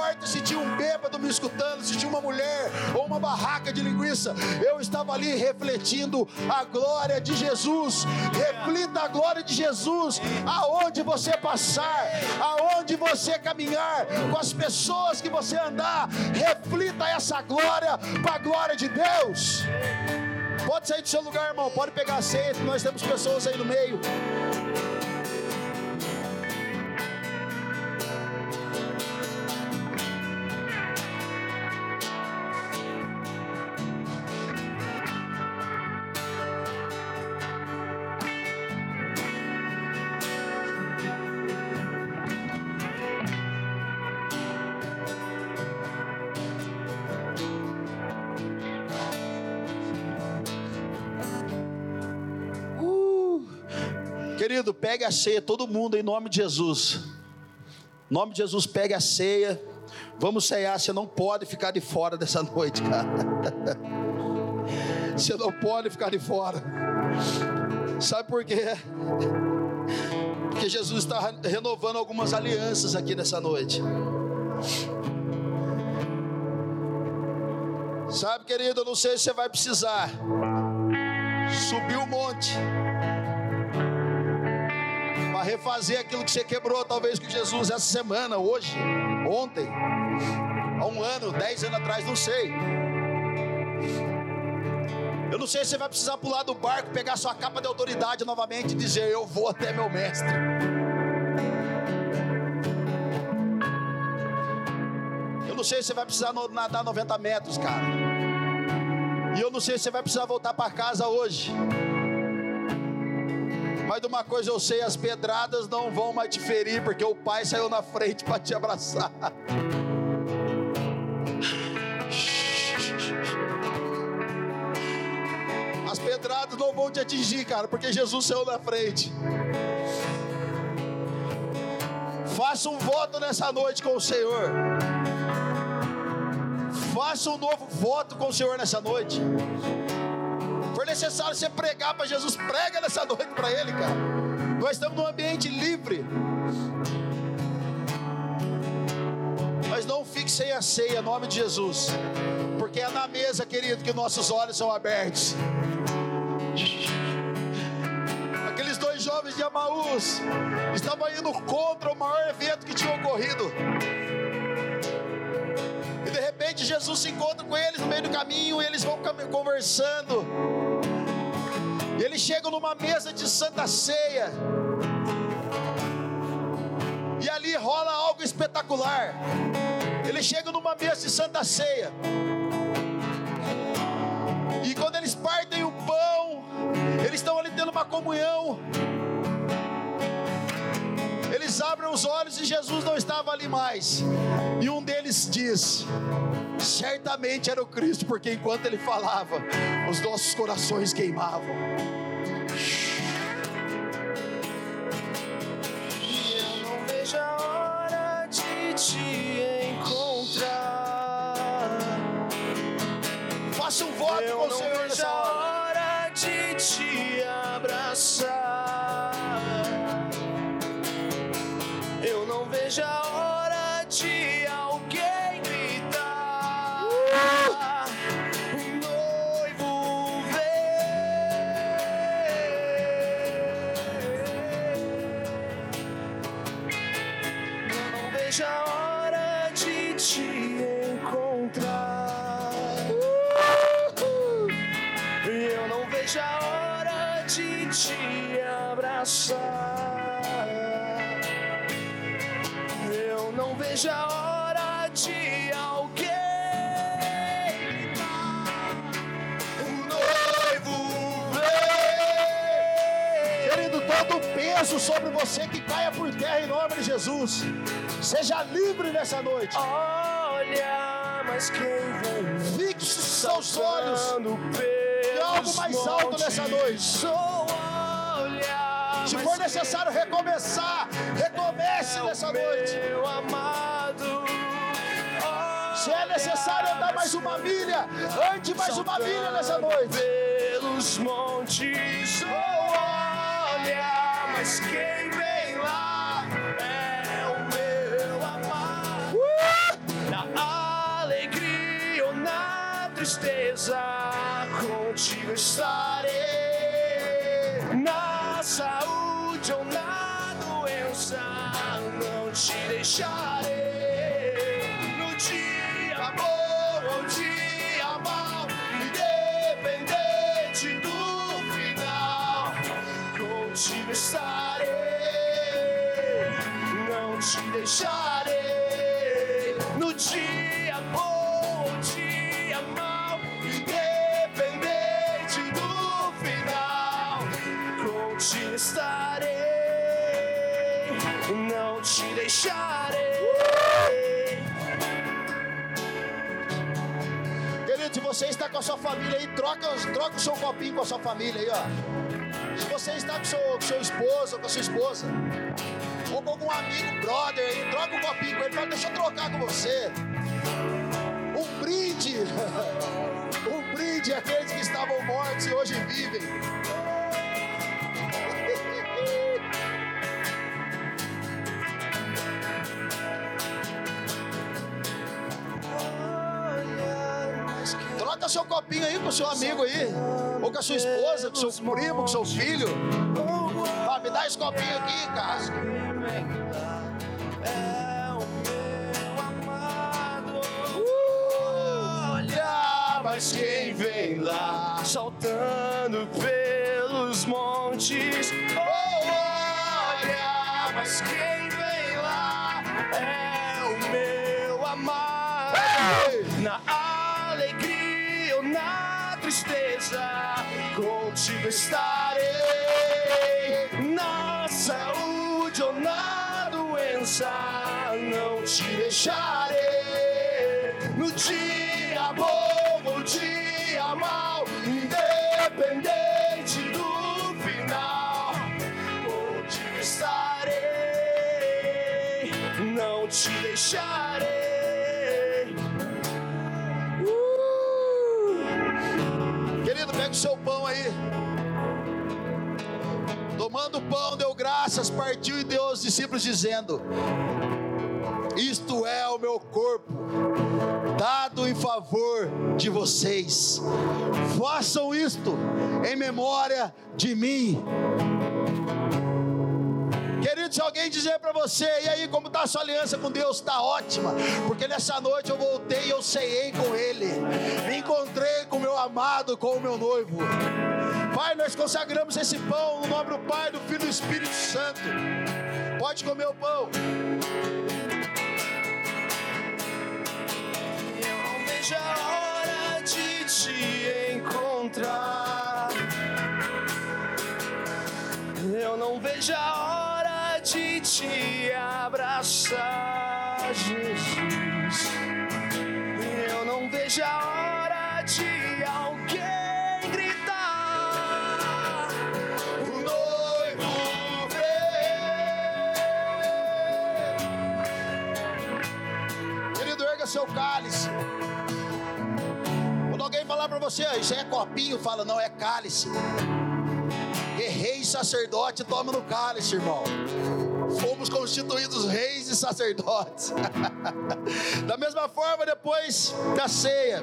importa se tinha um bêbado me escutando, se tinha uma mulher ou uma barraca de linguiça, eu estava ali refletindo a glória de Jesus. Reflita a glória de Jesus aonde você passar, aonde você caminhar, com as pessoas que você andar, reflita essa glória para a glória de Deus. Pode sair do seu lugar, irmão, pode pegar a ceia, nós temos pessoas aí no meio. Pegue a ceia, todo mundo, em nome de Jesus. Em nome de Jesus, pegue a ceia. Vamos ceiar. Você não pode ficar de fora dessa noite, cara. Você não pode ficar de fora. Sabe por quê? Porque Jesus está renovando algumas alianças aqui nessa noite. Sabe, querido, eu não sei se você vai precisar subir o monte refazer aquilo que você quebrou, talvez com Jesus essa semana, hoje, ontem, há um ano, dez anos atrás, não sei. Eu não sei se você vai precisar pular do barco, pegar sua capa de autoridade novamente e dizer: Eu vou até meu mestre. Eu não sei se você vai precisar nadar 90 metros, cara. E eu não sei se você vai precisar voltar para casa hoje. Mas de uma coisa eu sei: as pedradas não vão mais te ferir, porque o pai saiu na frente para te abraçar. As pedradas não vão te atingir, cara, porque Jesus saiu na frente. Faça um voto nessa noite com o Senhor. Faça um novo voto com o Senhor nessa noite necessário você pregar para Jesus, prega nessa noite para Ele, cara. Nós estamos num ambiente livre. Mas não fique sem a ceia, em nome de Jesus. Porque é na mesa, querido, que nossos olhos são abertos. Aqueles dois jovens de Amaús estavam indo contra o maior evento que tinha ocorrido. E de repente Jesus se encontra com eles no meio do caminho, e eles vão conversando. Eles chegam numa mesa de santa ceia. E ali rola algo espetacular. Eles chegam numa mesa de santa ceia. E quando eles partem o pão, eles estão ali tendo uma comunhão. Eles abrem os olhos e Jesus não estava ali mais. E um deles diz: certamente era o Cristo, porque enquanto ele falava, os nossos corações queimavam. Eu não vejo a hora de te encontrar. Faça um voto Eu com o Senhor. vejo a hora de alguém gritar. O noivo vem. Não vejo a hora de te peso sobre você que caia por terra em nome de Jesus. Seja livre nessa noite. Olha, mas quem vem Fixe seus olhos em algo mais alto nessa noite. Olha, Se for necessário recomeçar, recomece é nessa noite. Meu amado. Se é necessário andar mais uma milha, ande mais uma milha nessa noite. Pelos montes, mas quem vem lá é o meu amado. Na alegria ou na tristeza, contigo estarei. Na saúde ou na doença, não te deixarei. Deixarei. Querido, se você está com a sua família aí, troca, troca o seu copinho com a sua família aí, ó. Se você está com seu, com seu esposo com a sua esposa, ou com algum amigo, brother aí, troca o copinho com ele, fala, deixa eu trocar com você. Um brinde, um brinde àqueles que estavam mortos e hoje vivem. Troca seu copinho aí com o seu amigo aí, ou com a sua esposa, com seu primo, com seu filho. Me dá esse copinho aqui, cara. Olha, Mas quem vem lá saltando pelos montes? Tristeza, contigo estarei. Na saúde ou na doença, não te deixarei. No dia bom ou dia mau, independente do final, contigo estarei. Não te deixarei. O seu pão aí. Tomando o pão, deu graças, partiu e deu aos discípulos, dizendo: Isto é o meu corpo, dado em favor de vocês. Façam isto em memória de mim. Querido, se alguém dizer para você, e aí, como está a sua aliança com Deus? Está ótima, porque nessa noite eu voltei e eu ceiei com Ele, me encontrei com o meu amado, com o meu noivo. Pai, nós consagramos esse pão no nome do Pai, do Filho e do Espírito Santo. Pode comer o pão. Eu não vejo a hora de te encontrar. Eu não vejo a hora te abraçar, Jesus. Eu não vejo a hora de alguém gritar. O noivo vem. Querido, erga seu cálice. Quando alguém falar para você, "Ah, isso aí é copinho, fala, não, é cálice. Guerreiro rei sacerdote toma no cálice, irmão. Fomos constituídos reis e sacerdotes. da mesma forma, depois da ceia,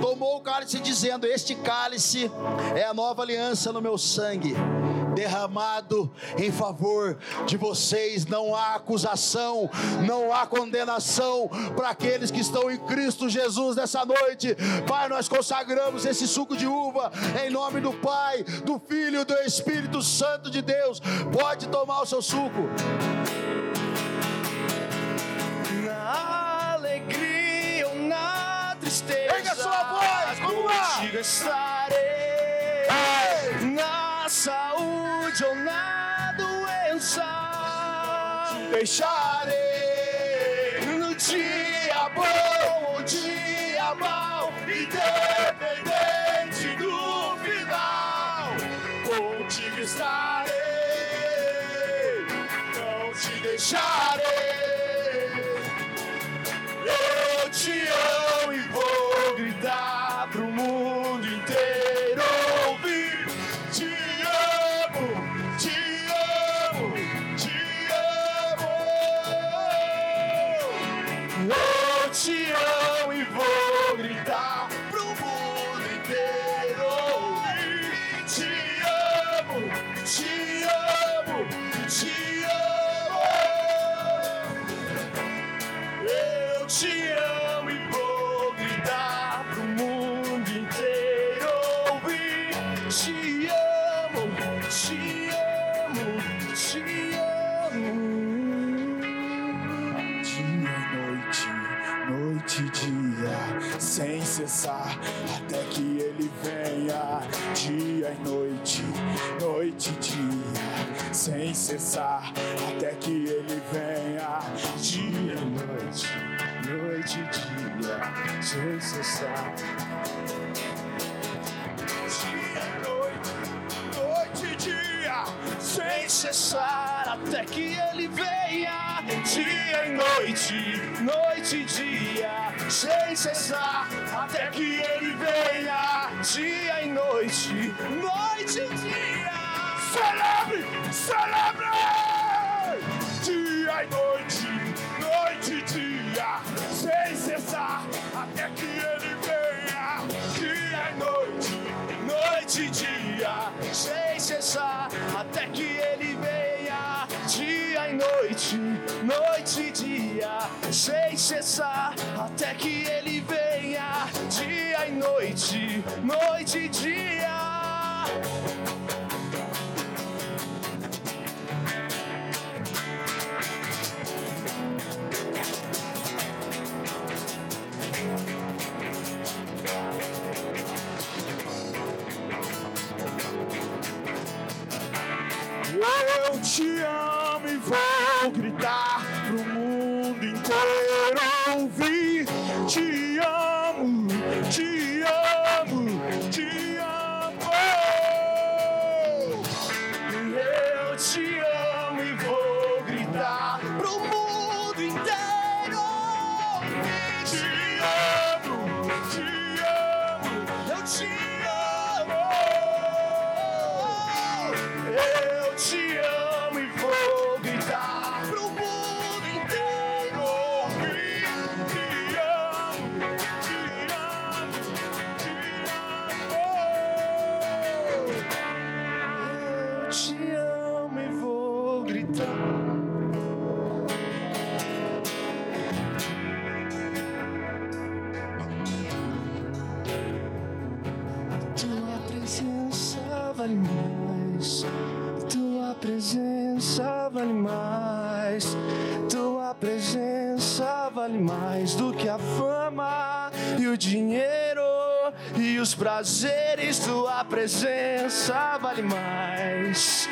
tomou o cálice dizendo: Este cálice é a nova aliança no meu sangue derramado em favor de vocês. Não há acusação, não há condenação para aqueles que estão em Cristo Jesus nessa noite. Pai, nós consagramos esse suco de uva em nome do Pai, do Filho e do Espírito Santo de Deus. Pode tomar o seu suco. Na alegria ou na tristeza. Erga sua voz, vamos lá. Deixarei No dia bom ou dia mau. Independente do final. Contigo estarei. Não te deixarei. Eu te amo noite e dia, sem cessar, até que ele venha. Dia e noite, noite e dia, sem cessar. Dia e noite, noite e dia, sem cessar até que ele venha. Dia e noite, noite e dia, sem cessar até que ele venha. Dia e noite, noite e dia. Celebre, celebre! Dia e noite, noite e dia, sem cessar até que ele venha. Dia e noite, noite e dia, sem cessar até que ele venha. Dia e noite, noite e dia, sem cessar até que ele venha. Dia e noite, noite e dia. Eu te amo e vou gritar pro mundo inteiro ouvir. Vale mais. Tua presença vale mais do que a fama e o dinheiro e os prazeres. Tua presença vale mais.